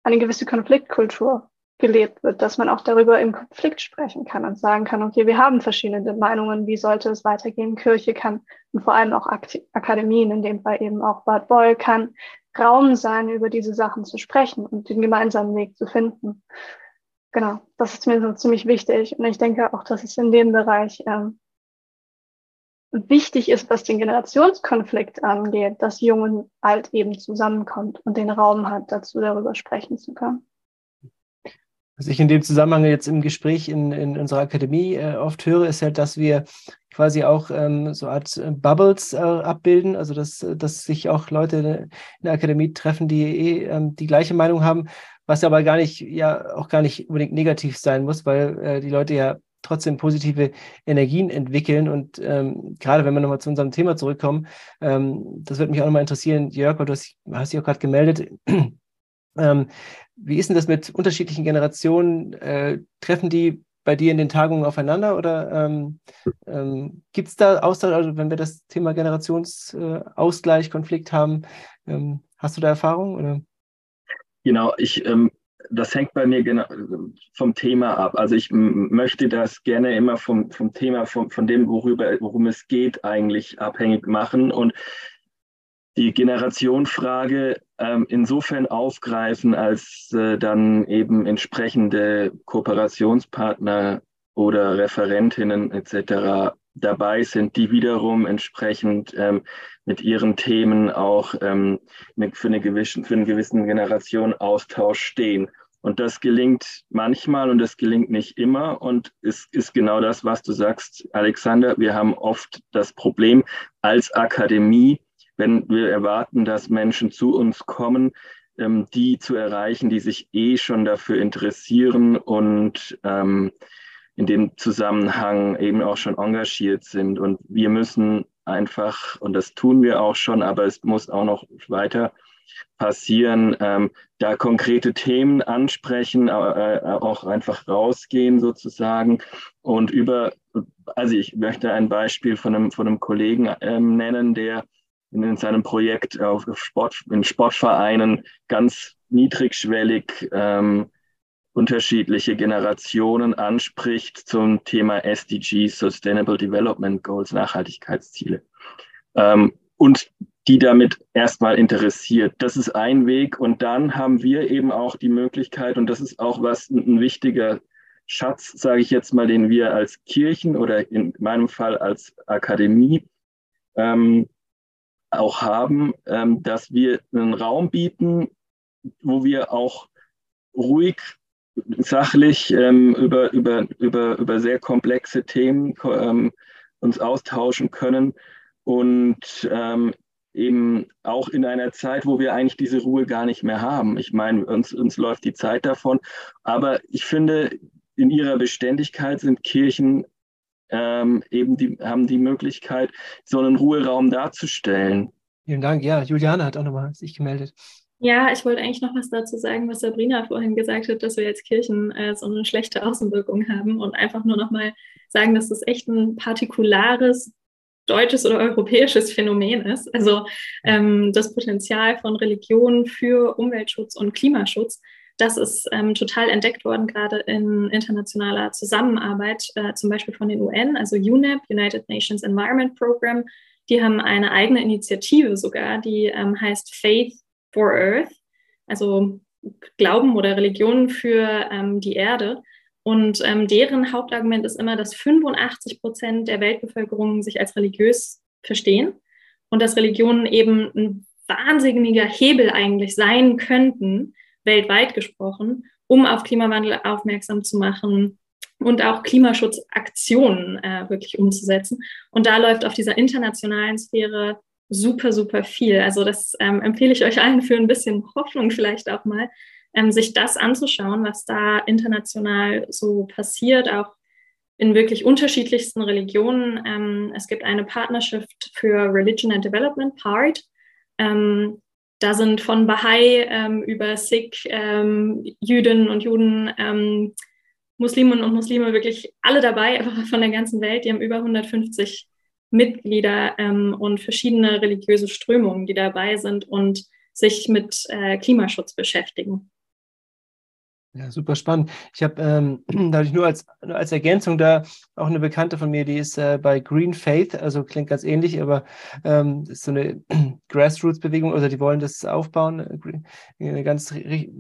eine gewisse Konfliktkultur gelebt wird, dass man auch darüber im Konflikt sprechen kann und sagen kann, okay, wir haben verschiedene Meinungen, wie sollte es weitergehen? Kirche kann und vor allem auch Akademien, in dem Fall eben auch Bad Boll, kann Raum sein, über diese Sachen zu sprechen und den gemeinsamen Weg zu finden. Genau, das ist mir so ziemlich wichtig und ich denke auch, dass es in dem Bereich ähm, wichtig ist, was den Generationskonflikt angeht, dass Jung und Alt eben zusammenkommt und den Raum hat, dazu darüber sprechen zu können.
Was ich in dem Zusammenhang jetzt im Gespräch in, in unserer Akademie äh, oft höre, ist halt, dass wir quasi auch ähm, so Art äh, Bubbles äh, abbilden, also dass, dass sich auch Leute in der Akademie treffen, die eh ähm, die gleiche Meinung haben, was aber gar nicht, ja auch gar nicht unbedingt negativ sein muss, weil äh, die Leute ja trotzdem positive Energien entwickeln. Und ähm, gerade wenn wir nochmal zu unserem Thema zurückkommen, ähm, das würde mich auch nochmal interessieren, Jörg, weil du hast, hast dich auch gerade gemeldet. Ähm, wie ist denn das mit unterschiedlichen Generationen? Äh, treffen die bei dir in den Tagungen aufeinander oder ähm, ähm, gibt es da Austausch, also wenn wir das Thema Generationsausgleich, äh, Konflikt haben, ähm, hast du da Erfahrung oder?
Genau, ich, ähm, das hängt bei mir genau vom Thema ab. Also ich möchte das gerne immer vom, vom Thema, vom, von dem, worüber, worum es geht, eigentlich abhängig machen und die Generationfrage ähm, insofern aufgreifen, als äh, dann eben entsprechende Kooperationspartner oder Referentinnen etc. dabei sind, die wiederum entsprechend ähm, mit ihren Themen auch ähm, mit, für, eine gewissen, für einen gewissen Generationenaustausch stehen. Und das gelingt manchmal und das gelingt nicht immer. Und es ist genau das, was du sagst, Alexander. Wir haben oft das Problem als Akademie, wenn wir erwarten, dass Menschen zu uns kommen, ähm, die zu erreichen, die sich eh schon dafür interessieren und ähm, in dem Zusammenhang eben auch schon engagiert sind. Und wir müssen einfach, und das tun wir auch schon, aber es muss auch noch weiter passieren, ähm, da konkrete Themen ansprechen, äh, auch einfach rausgehen sozusagen und über, also ich möchte ein Beispiel von einem, von einem Kollegen ähm, nennen, der in seinem Projekt auf Sport, in Sportvereinen ganz niedrigschwellig ähm, unterschiedliche Generationen anspricht zum Thema SDGs, Sustainable Development Goals, Nachhaltigkeitsziele. Ähm, und die damit erstmal interessiert. Das ist ein Weg. Und dann haben wir eben auch die Möglichkeit, und das ist auch was ein wichtiger Schatz, sage ich jetzt mal, den wir als Kirchen oder in meinem Fall als Akademie ähm, auch haben, ähm, dass wir einen Raum bieten, wo wir auch ruhig, sachlich ähm, über, über, über, über sehr komplexe Themen ähm, uns austauschen können und ähm, eben auch in einer Zeit, wo wir eigentlich diese Ruhe gar nicht mehr haben. Ich meine, uns, uns läuft die Zeit davon, aber ich finde, in ihrer Beständigkeit sind Kirchen ähm, eben die, haben die Möglichkeit, so einen Ruheraum darzustellen.
Vielen Dank. Ja, Juliane hat auch nochmal sich gemeldet.
Ja, ich wollte eigentlich noch was dazu sagen, was Sabrina vorhin gesagt hat, dass wir als Kirchen äh, so eine schlechte Außenwirkung haben und einfach nur nochmal sagen, dass das echt ein partikulares deutsches oder europäisches Phänomen ist. Also ähm, das Potenzial von Religion für Umweltschutz und Klimaschutz das ist ähm, total entdeckt worden, gerade in internationaler Zusammenarbeit, äh, zum Beispiel von den UN, also UNEP, United Nations Environment Program. Die haben eine eigene Initiative sogar, die ähm, heißt Faith for Earth, also Glauben oder Religion für ähm, die Erde. Und ähm, deren Hauptargument ist immer, dass 85 Prozent der Weltbevölkerung sich als religiös verstehen und dass Religionen eben ein wahnsinniger Hebel eigentlich sein könnten, weltweit gesprochen, um auf Klimawandel aufmerksam zu machen und auch Klimaschutzaktionen äh, wirklich umzusetzen. Und da läuft auf dieser internationalen Sphäre super, super viel. Also das ähm, empfehle ich euch allen für ein bisschen Hoffnung vielleicht auch mal, ähm, sich das anzuschauen, was da international so passiert, auch in wirklich unterschiedlichsten Religionen. Ähm, es gibt eine Partnerschaft für Religion and Development, PART. Ähm, da sind von Bahai ähm, über Sikh, ähm, Jüdinnen und Juden, ähm, Musliminnen und Muslime wirklich alle dabei, einfach von der ganzen Welt. Die haben über 150 Mitglieder ähm, und verschiedene religiöse Strömungen, die dabei sind und sich mit äh, Klimaschutz beschäftigen.
Ja, super spannend. Ich habe ähm, dadurch nur als, als Ergänzung da auch eine Bekannte von mir, die ist äh, bei Green Faith, also klingt ganz ähnlich, aber ähm, ist so eine Grassroots-Bewegung, oder die wollen das aufbauen, äh, in eine ganz,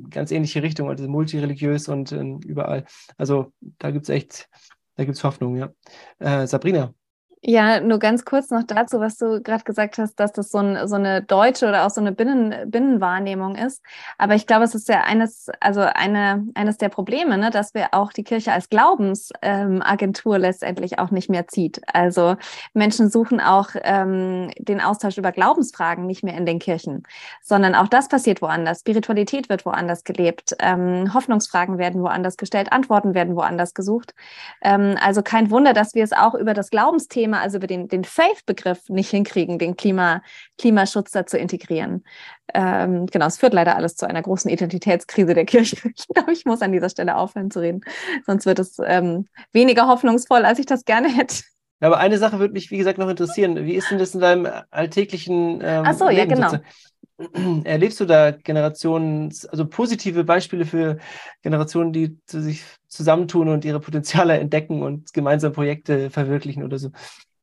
ganz ähnliche Richtung, also multireligiös und äh, überall. Also da gibt es echt, da gibt es Hoffnung, ja. Äh, Sabrina.
Ja, nur ganz kurz noch dazu, was du gerade gesagt hast, dass das so, ein, so eine deutsche oder auch so eine Binnen, Binnenwahrnehmung ist. Aber ich glaube, es ist ja eines, also eine, eines der Probleme, ne, dass wir auch die Kirche als Glaubensagentur ähm, letztendlich auch nicht mehr zieht. Also Menschen suchen auch ähm, den Austausch über Glaubensfragen nicht mehr in den Kirchen, sondern auch das passiert woanders. Spiritualität wird woanders gelebt. Ähm, Hoffnungsfragen werden woanders gestellt, Antworten werden woanders gesucht. Ähm, also kein Wunder, dass wir es auch über das Glaubensthema Thema, also über den, den Faith-Begriff nicht hinkriegen, den Klima, Klimaschutz da zu integrieren. Ähm, genau, es führt leider alles zu einer großen Identitätskrise der Kirche. Ich glaube, ich muss an dieser Stelle aufhören zu reden. Sonst wird es ähm, weniger hoffnungsvoll, als ich das gerne hätte.
Aber eine Sache würde mich, wie gesagt, noch interessieren. Wie ist denn das in deinem alltäglichen ähm,
Ach so, Leben, ja, genau.
Erlebst du da Generationen, also positive Beispiele für Generationen, die sich zusammentun und ihre Potenziale entdecken und gemeinsam Projekte verwirklichen oder so?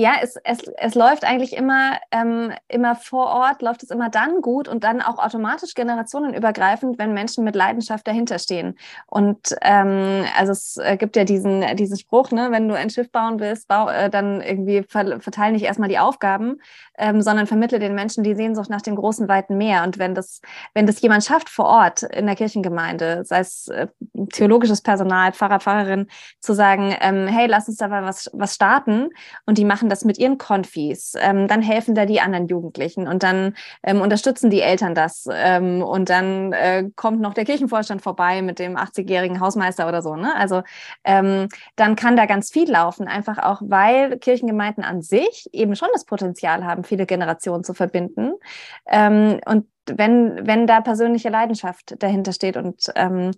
ja, es, es, es läuft eigentlich immer, ähm, immer vor Ort, läuft es immer dann gut und dann auch automatisch generationenübergreifend, wenn Menschen mit Leidenschaft dahinter stehen. Und ähm, also es äh, gibt ja diesen, diesen Spruch, ne, wenn du ein Schiff bauen willst, bau, äh, dann irgendwie ver verteile nicht erstmal die Aufgaben, ähm, sondern vermittle den Menschen die Sehnsucht nach dem großen, weiten Meer. Und wenn das, wenn das jemand schafft vor Ort in der Kirchengemeinde, sei es äh, theologisches Personal, Pfarrer, Pfarrerin, zu sagen, ähm, hey, lass uns da mal was, was starten und die machen das mit ihren Konfis, ähm, dann helfen da die anderen Jugendlichen und dann ähm, unterstützen die Eltern das ähm, und dann äh, kommt noch der Kirchenvorstand vorbei mit dem 80-jährigen Hausmeister oder so. Ne? Also ähm, dann kann da ganz viel laufen, einfach auch, weil Kirchengemeinden an sich eben schon das Potenzial haben, viele Generationen zu verbinden. Ähm, und wenn, wenn da persönliche Leidenschaft dahinter steht. Und ähm,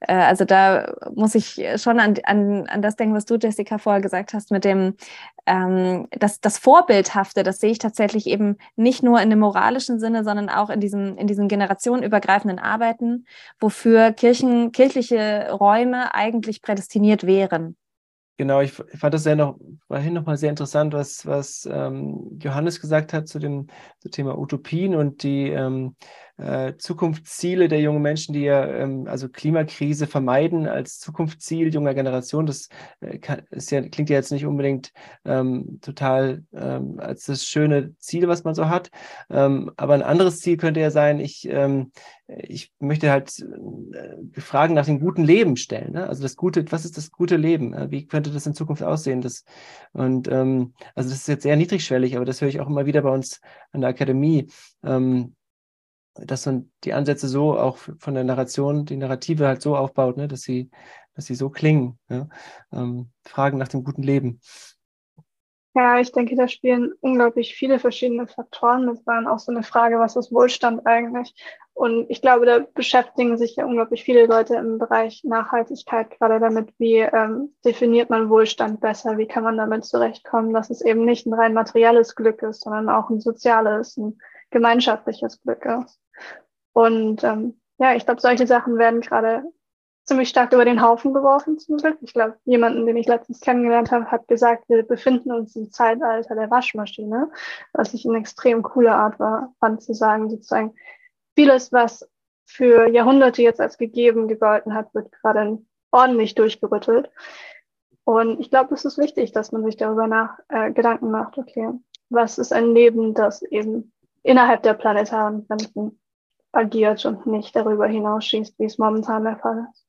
äh, also da muss ich schon an, an, an das denken, was du, Jessica, vorher gesagt hast, mit dem, ähm, das, das Vorbildhafte, das sehe ich tatsächlich eben nicht nur in dem moralischen Sinne, sondern auch in diesem, in diesem generationenübergreifenden Arbeiten, wofür Kirchen, kirchliche Räume eigentlich prädestiniert wären.
Genau, ich, fand das sehr noch, vorhin nochmal sehr interessant, was, was ähm, Johannes gesagt hat zu dem, zu Thema Utopien und die ähm, äh, Zukunftsziele der jungen Menschen, die ja ähm, also Klimakrise vermeiden als Zukunftsziel junger Generation. Das äh, ist ja, klingt ja jetzt nicht unbedingt ähm, total ähm, als das schöne Ziel, was man so hat. Ähm, aber ein anderes Ziel könnte ja sein, ich, ähm, ich möchte halt äh, Fragen nach dem guten Leben stellen. Ne? Also das gute, was ist das gute Leben? Äh, wie könnte das in Zukunft aussehen? Das, und ähm, also das ist jetzt sehr niedrigschwellig, aber das höre ich auch immer wieder bei uns an der Akademie. Ähm, dass man die Ansätze so auch von der Narration, die Narrative halt so aufbaut, ne, dass sie, dass sie so klingen. Ja? Ähm, Fragen nach dem guten Leben.
Ja, ich denke, da spielen unglaublich viele verschiedene Faktoren mit rein. Auch so eine Frage, was ist Wohlstand eigentlich? Und ich glaube, da beschäftigen sich ja unglaublich viele Leute im Bereich Nachhaltigkeit gerade damit, wie ähm, definiert man Wohlstand besser? Wie kann man damit zurechtkommen, dass es eben nicht ein rein materielles Glück ist, sondern auch ein soziales, ein gemeinschaftliches Glück ist. Und ähm, ja, ich glaube, solche Sachen werden gerade ziemlich stark über den Haufen geworfen zum Glück. Ich glaube, jemanden, den ich letztens kennengelernt habe, hat gesagt, wir befinden uns im Zeitalter der Waschmaschine, was ich eine extrem coole Art war, fand zu sagen, sozusagen, vieles, was für Jahrhunderte jetzt als gegeben gegolten hat, wird gerade ordentlich durchgerüttelt. Und ich glaube, es ist wichtig, dass man sich darüber nach äh, Gedanken macht, okay, was ist ein Leben, das eben innerhalb der planetaren Grenzen agiert und nicht darüber hinausschießt, wie es momentan der Fall ist.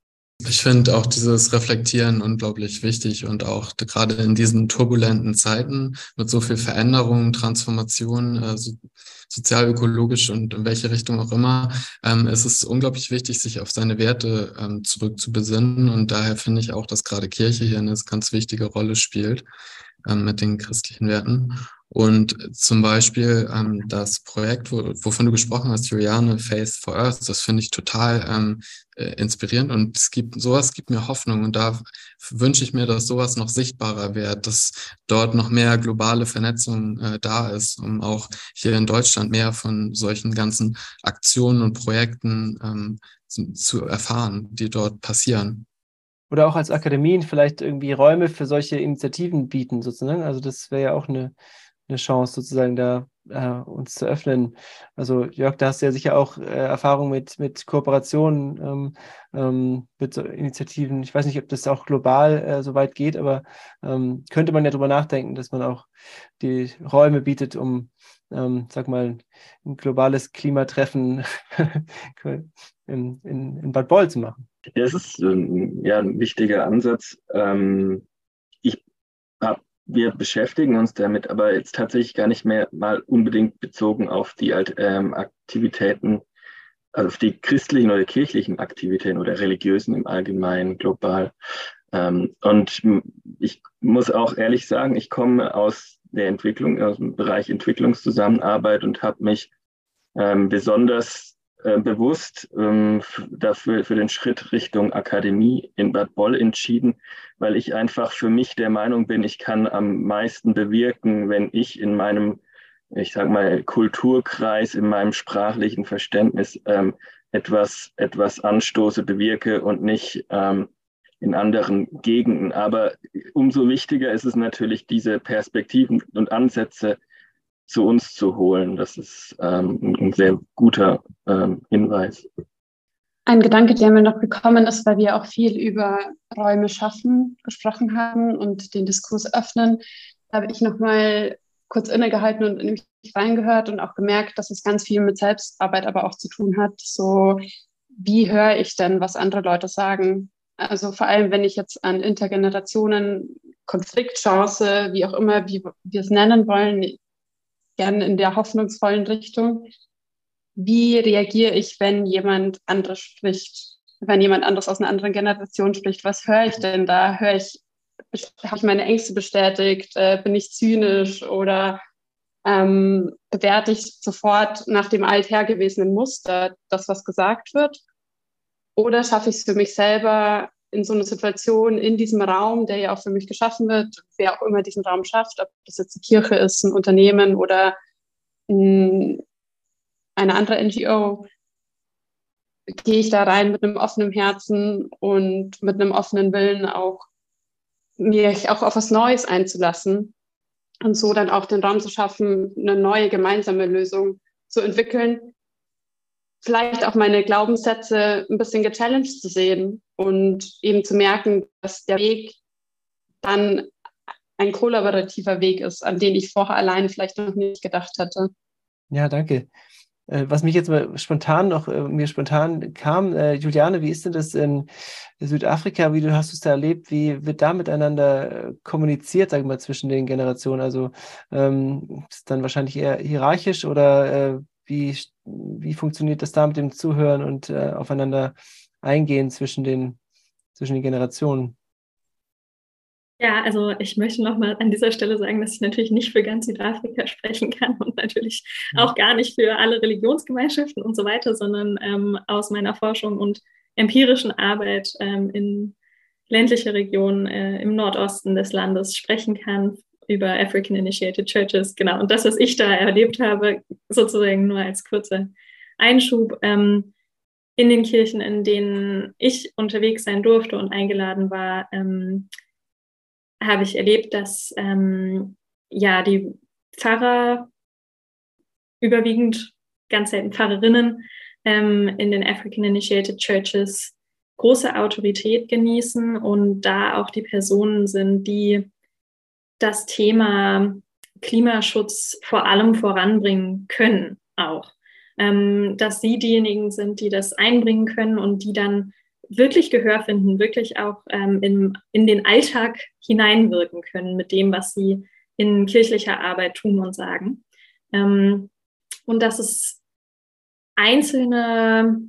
Ich finde auch dieses Reflektieren unglaublich wichtig und auch gerade in diesen turbulenten Zeiten mit so viel Veränderung, Transformation, äh, so, sozial-ökologisch und in welche Richtung auch immer, ähm, es ist unglaublich wichtig, sich auf seine Werte ähm, zurückzubesinnen und daher finde ich auch, dass gerade Kirche hier eine ganz wichtige Rolle spielt ähm, mit den christlichen Werten. Und zum Beispiel ähm, das Projekt, wo, wovon du gesprochen hast, Juliane, Faith for Earth, das finde ich total ähm, äh, inspirierend. Und es gibt sowas gibt mir Hoffnung. Und da wünsche ich mir, dass sowas noch sichtbarer wird, dass dort noch mehr globale Vernetzung äh, da ist, um auch hier in Deutschland mehr von solchen ganzen Aktionen und Projekten ähm, zu, zu erfahren, die dort passieren.
Oder auch als Akademien vielleicht irgendwie Räume für solche Initiativen bieten, sozusagen. Also das wäre ja auch eine, eine Chance, sozusagen da äh, uns zu öffnen. Also Jörg, da hast du ja sicher auch äh, Erfahrung mit, mit Kooperationen, ähm, ähm, mit so Initiativen. Ich weiß nicht, ob das auch global äh, so weit geht, aber ähm, könnte man ja drüber nachdenken, dass man auch die Räume bietet, um, ähm, sag mal, ein globales Klimatreffen in, in, in Bad Boll zu machen.
Das ist ähm, ja ein wichtiger Ansatz. Ähm, wir beschäftigen uns damit, aber jetzt tatsächlich gar nicht mehr mal unbedingt bezogen auf die ähm, Aktivitäten, also auf die christlichen oder kirchlichen Aktivitäten oder religiösen im Allgemeinen global. Ähm, und ich muss auch ehrlich sagen, ich komme aus der Entwicklung, aus dem Bereich Entwicklungszusammenarbeit und habe mich ähm, besonders äh, bewusst ähm, dafür für den Schritt Richtung Akademie in Bad Boll entschieden, weil ich einfach für mich der Meinung bin, ich kann am meisten bewirken, wenn ich in meinem, ich sag mal, Kulturkreis, in meinem sprachlichen Verständnis ähm, etwas, etwas anstoße, bewirke und nicht ähm, in anderen Gegenden. Aber umso wichtiger ist es natürlich, diese Perspektiven und Ansätze zu uns zu holen. Das ist ähm, ein sehr guter ähm, Hinweis.
Ein Gedanke, der mir noch gekommen ist, weil wir auch viel über Räume schaffen gesprochen haben und den Diskurs öffnen, habe ich noch mal kurz innegehalten und in mich reingehört und auch gemerkt, dass es ganz viel mit Selbstarbeit aber auch zu tun hat. So, wie höre ich denn, was andere Leute sagen? Also vor allem, wenn ich jetzt an Intergenerationen, Konfliktchance, wie auch immer, wie wir es nennen wollen, gerne in der hoffnungsvollen Richtung. Wie reagiere ich, wenn jemand anderes spricht, wenn jemand anderes aus einer anderen Generation spricht? Was höre ich denn da? Höre ich, habe ich meine Ängste bestätigt? Äh, bin ich zynisch oder ähm, bewerte ich sofort nach dem althergewesenen Muster das, was gesagt wird? Oder schaffe ich es für mich selber, in so einer Situation, in diesem Raum, der ja auch für mich geschaffen wird, wer auch immer diesen Raum schafft, ob das jetzt eine Kirche ist, ein Unternehmen oder eine andere NGO, gehe ich da rein mit einem offenen Herzen und mit einem offenen Willen auch, mich auch auf was Neues einzulassen und so dann auch den Raum zu schaffen, eine neue gemeinsame Lösung zu entwickeln, vielleicht auch meine Glaubenssätze ein bisschen gechallenged zu sehen und eben zu merken, dass der Weg dann ein kollaborativer Weg ist, an den ich vorher alleine vielleicht noch nicht gedacht hatte.
Ja, danke. Äh, was mich jetzt mal spontan noch äh, mir spontan kam, äh, Juliane, wie ist denn das in Südafrika? Wie du hast es da erlebt? Wie wird da miteinander kommuniziert, sag ich mal, zwischen den Generationen? Also ähm, ist dann wahrscheinlich eher hierarchisch oder äh, wie, wie funktioniert das da mit dem Zuhören und äh, aufeinander eingehen zwischen den, zwischen den Generationen?
Ja, also ich möchte nochmal an dieser Stelle sagen, dass ich natürlich nicht für ganz Südafrika sprechen kann und natürlich auch gar nicht für alle Religionsgemeinschaften und so weiter, sondern ähm, aus meiner Forschung und empirischen Arbeit ähm, in ländliche Regionen äh, im Nordosten des Landes sprechen kann über African Initiated Churches, genau. Und das, was ich da erlebt habe, sozusagen nur als kurzer Einschub, ähm, in den Kirchen, in denen ich unterwegs sein durfte und eingeladen war, ähm, habe ich erlebt, dass ähm, ja die Pfarrer überwiegend, ganz selten Pfarrerinnen, ähm, in den African Initiated Churches große Autorität genießen und da auch die Personen sind, die das Thema Klimaschutz vor allem voranbringen können auch. Ähm, dass sie diejenigen sind, die das einbringen können und die dann wirklich Gehör finden, wirklich auch ähm, in, in den Alltag hineinwirken können mit dem, was sie in kirchlicher Arbeit tun und sagen. Ähm, und dass es einzelne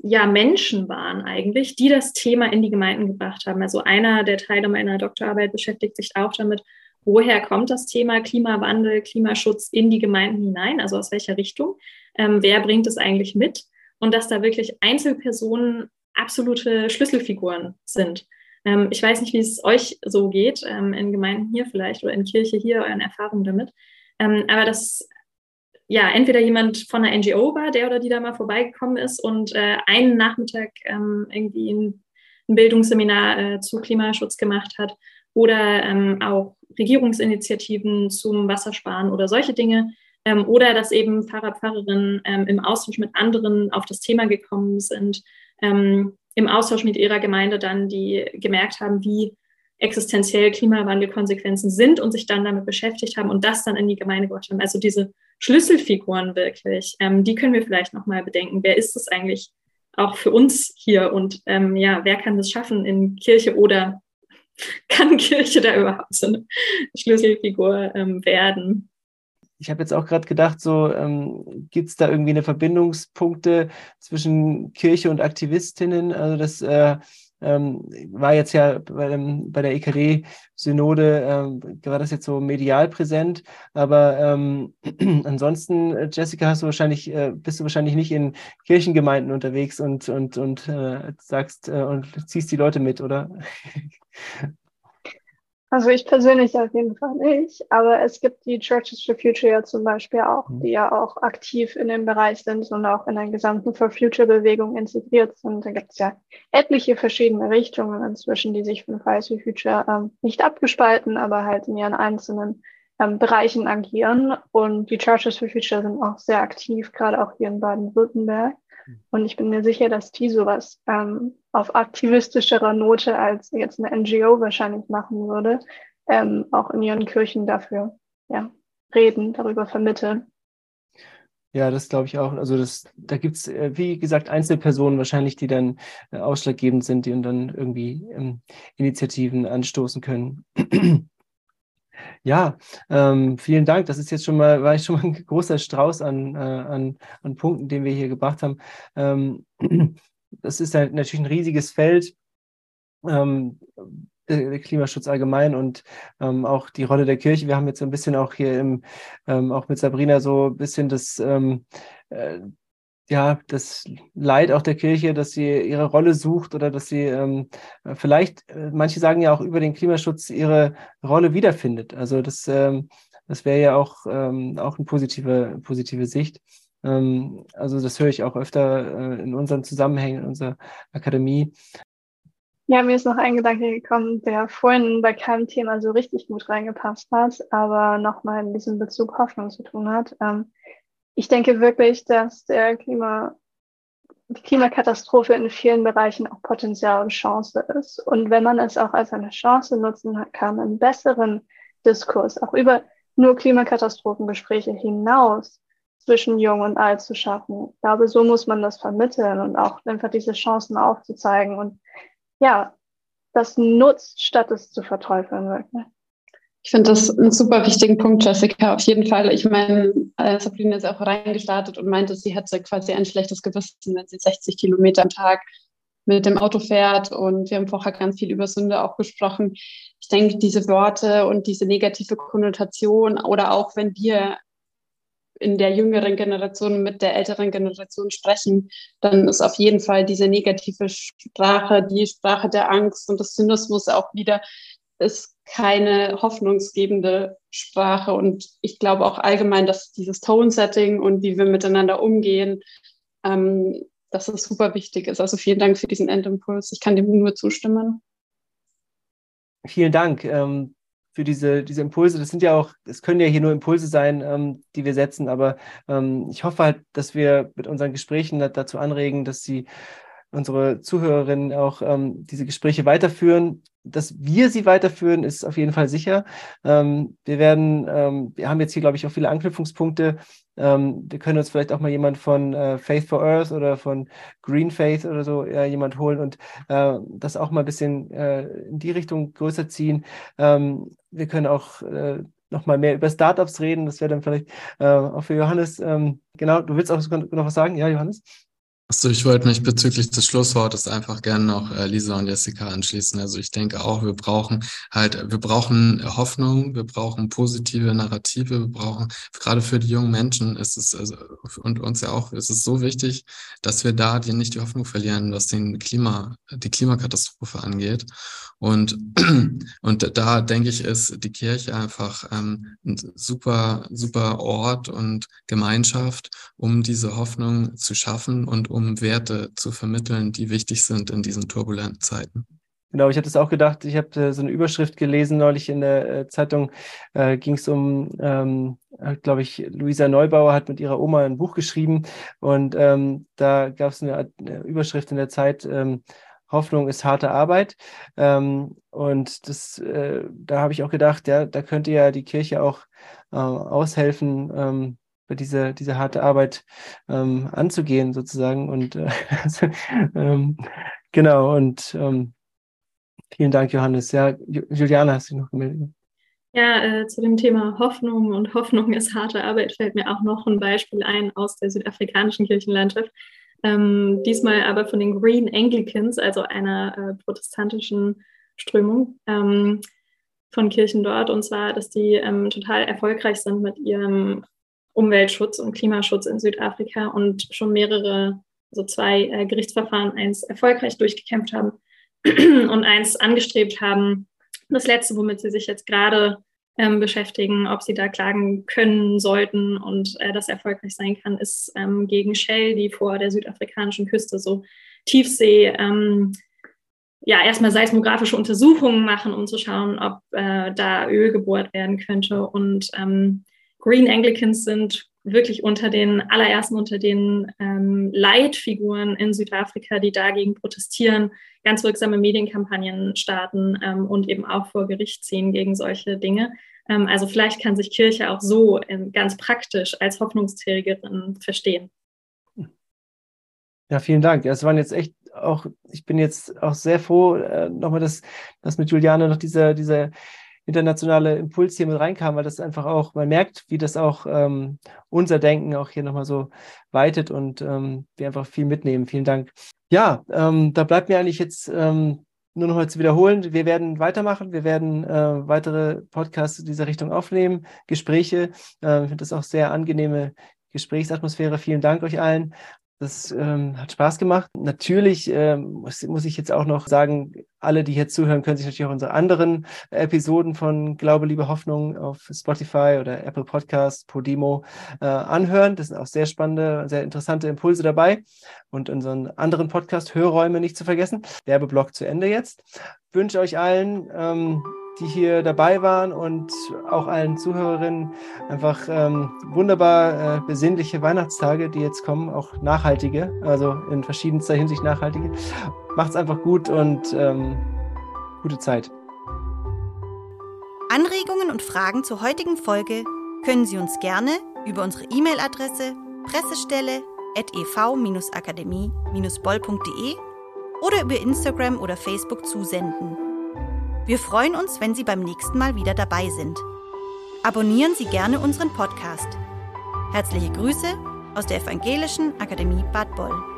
ja, Menschen waren eigentlich, die das Thema in die Gemeinden gebracht haben. Also einer der Teile meiner Doktorarbeit beschäftigt sich auch damit, woher kommt das Thema Klimawandel, Klimaschutz in die Gemeinden hinein, also aus welcher Richtung, ähm, wer bringt es eigentlich mit und dass da wirklich Einzelpersonen absolute Schlüsselfiguren sind. Ähm, ich weiß nicht, wie es euch so geht, ähm, in Gemeinden hier vielleicht oder in Kirche hier, euren Erfahrungen damit, ähm, aber dass ja, entweder jemand von einer NGO war, der oder die da mal vorbeigekommen ist und äh, einen Nachmittag ähm, irgendwie ein, ein Bildungsseminar äh, zu Klimaschutz gemacht hat oder ähm, auch Regierungsinitiativen zum Wassersparen oder solche Dinge. Ähm, oder dass eben Pfarrer, Pfarrerinnen ähm, im Austausch mit anderen auf das Thema gekommen sind, ähm, im Austausch mit ihrer Gemeinde dann, die gemerkt haben, wie existenziell Klimawandelkonsequenzen sind und sich dann damit beschäftigt haben und das dann in die Gemeinde gebracht haben. Also diese Schlüsselfiguren wirklich, ähm, die können wir vielleicht nochmal bedenken. Wer ist es eigentlich auch für uns hier und ähm, ja, wer kann das schaffen in Kirche oder kann Kirche da überhaupt so eine Schlüsselfigur ähm, werden?
Ich habe jetzt auch gerade gedacht, so ähm, gibt es da irgendwie eine Verbindungspunkte zwischen Kirche und Aktivistinnen? Also das äh, ähm, war jetzt ja bei, dem, bei der EKD-Synode, ähm, war das jetzt so medial präsent, aber ähm, ansonsten, äh, Jessica, hast du wahrscheinlich, äh, bist du wahrscheinlich nicht in Kirchengemeinden unterwegs und, und, und äh, sagst äh, und ziehst die Leute mit, oder?
Also ich persönlich auf jeden Fall nicht, aber es gibt die Churches for Future ja zum Beispiel auch, mhm. die ja auch aktiv in dem Bereich sind und auch in der gesamten For Future Bewegung integriert sind. Da gibt es ja etliche verschiedene Richtungen inzwischen, die sich von Fridays for Future ähm, nicht abgespalten, aber halt in ihren einzelnen ähm, Bereichen agieren. Und die Churches for Future sind auch sehr aktiv, gerade auch hier in Baden-Württemberg. Und ich bin mir sicher, dass die sowas ähm, auf aktivistischerer Note als jetzt eine NGO wahrscheinlich machen würde, ähm, auch in ihren Kirchen dafür ja, reden, darüber vermitteln.
Ja, das glaube ich auch. Also das, da gibt es, äh, wie gesagt, Einzelpersonen wahrscheinlich, die dann äh, ausschlaggebend sind, die dann irgendwie ähm, Initiativen anstoßen können. Ja, ähm, vielen Dank. Das ist jetzt schon mal, war ich schon mal ein großer Strauß an, äh, an, an Punkten, den wir hier gebracht haben. Ähm, das ist halt natürlich ein riesiges Feld. Ähm, Klimaschutz allgemein und ähm, auch die Rolle der Kirche. Wir haben jetzt so ein bisschen auch hier im, ähm, auch mit Sabrina so ein bisschen das, ähm, äh, ja, das Leid auch der Kirche, dass sie ihre Rolle sucht oder dass sie ähm, vielleicht, äh, manche sagen ja auch über den Klimaschutz ihre Rolle wiederfindet. Also das, ähm, das wäre ja auch, ähm, auch eine positive, positive Sicht. Ähm, also das höre ich auch öfter äh, in unseren Zusammenhängen, in unserer Akademie.
Ja, mir ist noch ein Gedanke gekommen, der vorhin bei keinem Thema so richtig gut reingepasst hat, aber nochmal in diesem Bezug Hoffnung zu tun hat. Ähm, ich denke wirklich, dass der Klima, die Klimakatastrophe in vielen Bereichen auch Potenzial und Chance ist. Und wenn man es auch als eine Chance nutzen kann, einen besseren Diskurs auch über nur Klimakatastrophengespräche hinaus zwischen Jung und Alt zu schaffen. Ich glaube, so muss man das vermitteln und auch einfach diese Chancen aufzuzeigen und ja, das nutzt, statt es zu verteufeln. Wirklich.
Ich finde das einen super wichtigen Punkt, Jessica. Auf jeden Fall. Ich meine, äh, Sabrina ist auch reingestartet und meinte, sie hätte quasi ein schlechtes Gewissen, wenn sie 60 Kilometer am Tag mit dem Auto fährt. Und wir haben vorher ganz viel über Sünde auch gesprochen. Ich denke, diese Worte und diese negative Konnotation oder auch wenn wir in der jüngeren Generation mit der älteren Generation sprechen, dann ist auf jeden Fall diese negative Sprache, die Sprache der Angst und des Zynismus auch wieder ist keine hoffnungsgebende Sprache. Und ich glaube auch allgemein, dass dieses Tone-Setting und wie wir miteinander umgehen, ähm, dass es super wichtig ist. Also vielen Dank für diesen Endimpuls. Ich kann dem nur zustimmen.
Vielen Dank ähm, für diese, diese Impulse. Das sind ja auch, es können ja hier nur Impulse sein, ähm, die wir setzen, aber ähm, ich hoffe halt, dass wir mit unseren Gesprächen dazu anregen, dass sie unsere Zuhörerinnen auch ähm, diese Gespräche weiterführen. Dass wir sie weiterführen, ist auf jeden Fall sicher. Ähm, wir werden, ähm, wir haben jetzt hier, glaube ich, auch viele Anknüpfungspunkte. Ähm, wir können uns vielleicht auch mal jemand von äh, Faith for Earth oder von Green Faith oder so äh, jemand holen und äh, das auch mal ein bisschen äh, in die Richtung größer ziehen. Ähm, wir können auch äh, noch mal mehr über Startups reden. Das wäre dann vielleicht äh, auch für Johannes. Ähm, genau, du willst auch noch was sagen? Ja, Johannes?
Also ich wollte mich bezüglich des Schlusswortes einfach gerne noch äh, Lisa und Jessica anschließen. Also ich denke auch, wir brauchen halt, wir brauchen Hoffnung, wir brauchen positive Narrative, wir brauchen, gerade für die jungen Menschen ist es, also, und uns ja auch, ist es so wichtig, dass wir da die, nicht die Hoffnung verlieren, was den Klima, die Klimakatastrophe angeht. Und, und da denke ich, ist die Kirche einfach ähm, ein super, super Ort und Gemeinschaft, um diese Hoffnung zu schaffen und um um Werte zu vermitteln, die wichtig sind in diesen turbulenten Zeiten.
Genau, ich hatte es auch gedacht, ich habe äh, so eine Überschrift gelesen neulich in der äh, Zeitung, äh, ging es um, ähm, glaube ich, Luisa Neubauer hat mit ihrer Oma ein Buch geschrieben und ähm, da gab es eine, eine, Überschrift in der Zeit, ähm, Hoffnung ist harte Arbeit. Ähm, und das, äh, da habe ich auch gedacht, ja, da könnte ja die Kirche auch äh, aushelfen, ähm, diese, diese harte Arbeit ähm, anzugehen, sozusagen. Und äh, ähm, genau, und ähm, vielen Dank, Johannes. Ja, Juliana, hast du noch gemeldet?
Ja, äh, zu dem Thema Hoffnung und Hoffnung ist harte Arbeit fällt mir auch noch ein Beispiel ein aus der südafrikanischen Kirchenlandschaft. Ähm, diesmal aber von den Green Anglicans, also einer äh, protestantischen Strömung ähm, von Kirchen dort. Und zwar, dass die ähm, total erfolgreich sind mit ihrem Umweltschutz und Klimaschutz in Südafrika und schon mehrere, also zwei äh, Gerichtsverfahren, eins erfolgreich durchgekämpft haben und eins angestrebt haben. Das letzte, womit sie sich jetzt gerade ähm, beschäftigen, ob sie da klagen können sollten und äh, das erfolgreich sein kann, ist ähm, gegen Shell, die vor der südafrikanischen Küste so Tiefsee ähm, ja erstmal seismografische Untersuchungen machen, um zu schauen, ob äh, da Öl gebohrt werden könnte. Und ähm, Green Anglicans sind wirklich unter den allerersten, unter den ähm, Leitfiguren in Südafrika, die dagegen protestieren, ganz wirksame Medienkampagnen starten ähm, und eben auch vor Gericht ziehen gegen solche Dinge. Ähm, also vielleicht kann sich Kirche auch so ähm, ganz praktisch als Hoffnungsträgerin verstehen.
Ja, vielen Dank. Es waren jetzt echt auch, ich bin jetzt auch sehr froh, äh, nochmal, dass, dass mit Juliane noch dieser, dieser internationale Impuls hier mit reinkam, weil das einfach auch, man merkt, wie das auch ähm, unser Denken auch hier nochmal so weitet und ähm, wir einfach viel mitnehmen. Vielen Dank. Ja, ähm, da bleibt mir eigentlich jetzt ähm, nur noch mal zu wiederholen. Wir werden weitermachen. Wir werden äh, weitere Podcasts in dieser Richtung aufnehmen, Gespräche. Äh, ich finde das auch sehr angenehme Gesprächsatmosphäre. Vielen Dank euch allen. Das ähm, hat Spaß gemacht. Natürlich ähm, muss, muss ich jetzt auch noch sagen, alle, die hier zuhören, können sich natürlich auch unsere anderen Episoden von Glaube, Liebe, Hoffnung auf Spotify oder Apple Podcast, Podimo äh, anhören. Das sind auch sehr spannende, sehr interessante Impulse dabei. Und unseren anderen Podcast Hörräume nicht zu vergessen. Werbeblock zu Ende jetzt. Wünsche euch allen ähm, die hier dabei waren und auch allen Zuhörerinnen einfach ähm, wunderbar äh, besinnliche Weihnachtstage, die jetzt kommen, auch nachhaltige, also in verschiedenster Hinsicht nachhaltige. Macht's einfach gut und ähm, gute Zeit.
Anregungen und Fragen zur heutigen Folge können Sie uns gerne über unsere E-Mail-Adresse pressestelle.ev-akademie-boll.de oder über Instagram oder Facebook zusenden. Wir freuen uns, wenn Sie beim nächsten Mal wieder dabei sind. Abonnieren Sie gerne unseren Podcast. Herzliche Grüße aus der Evangelischen Akademie Bad Boll.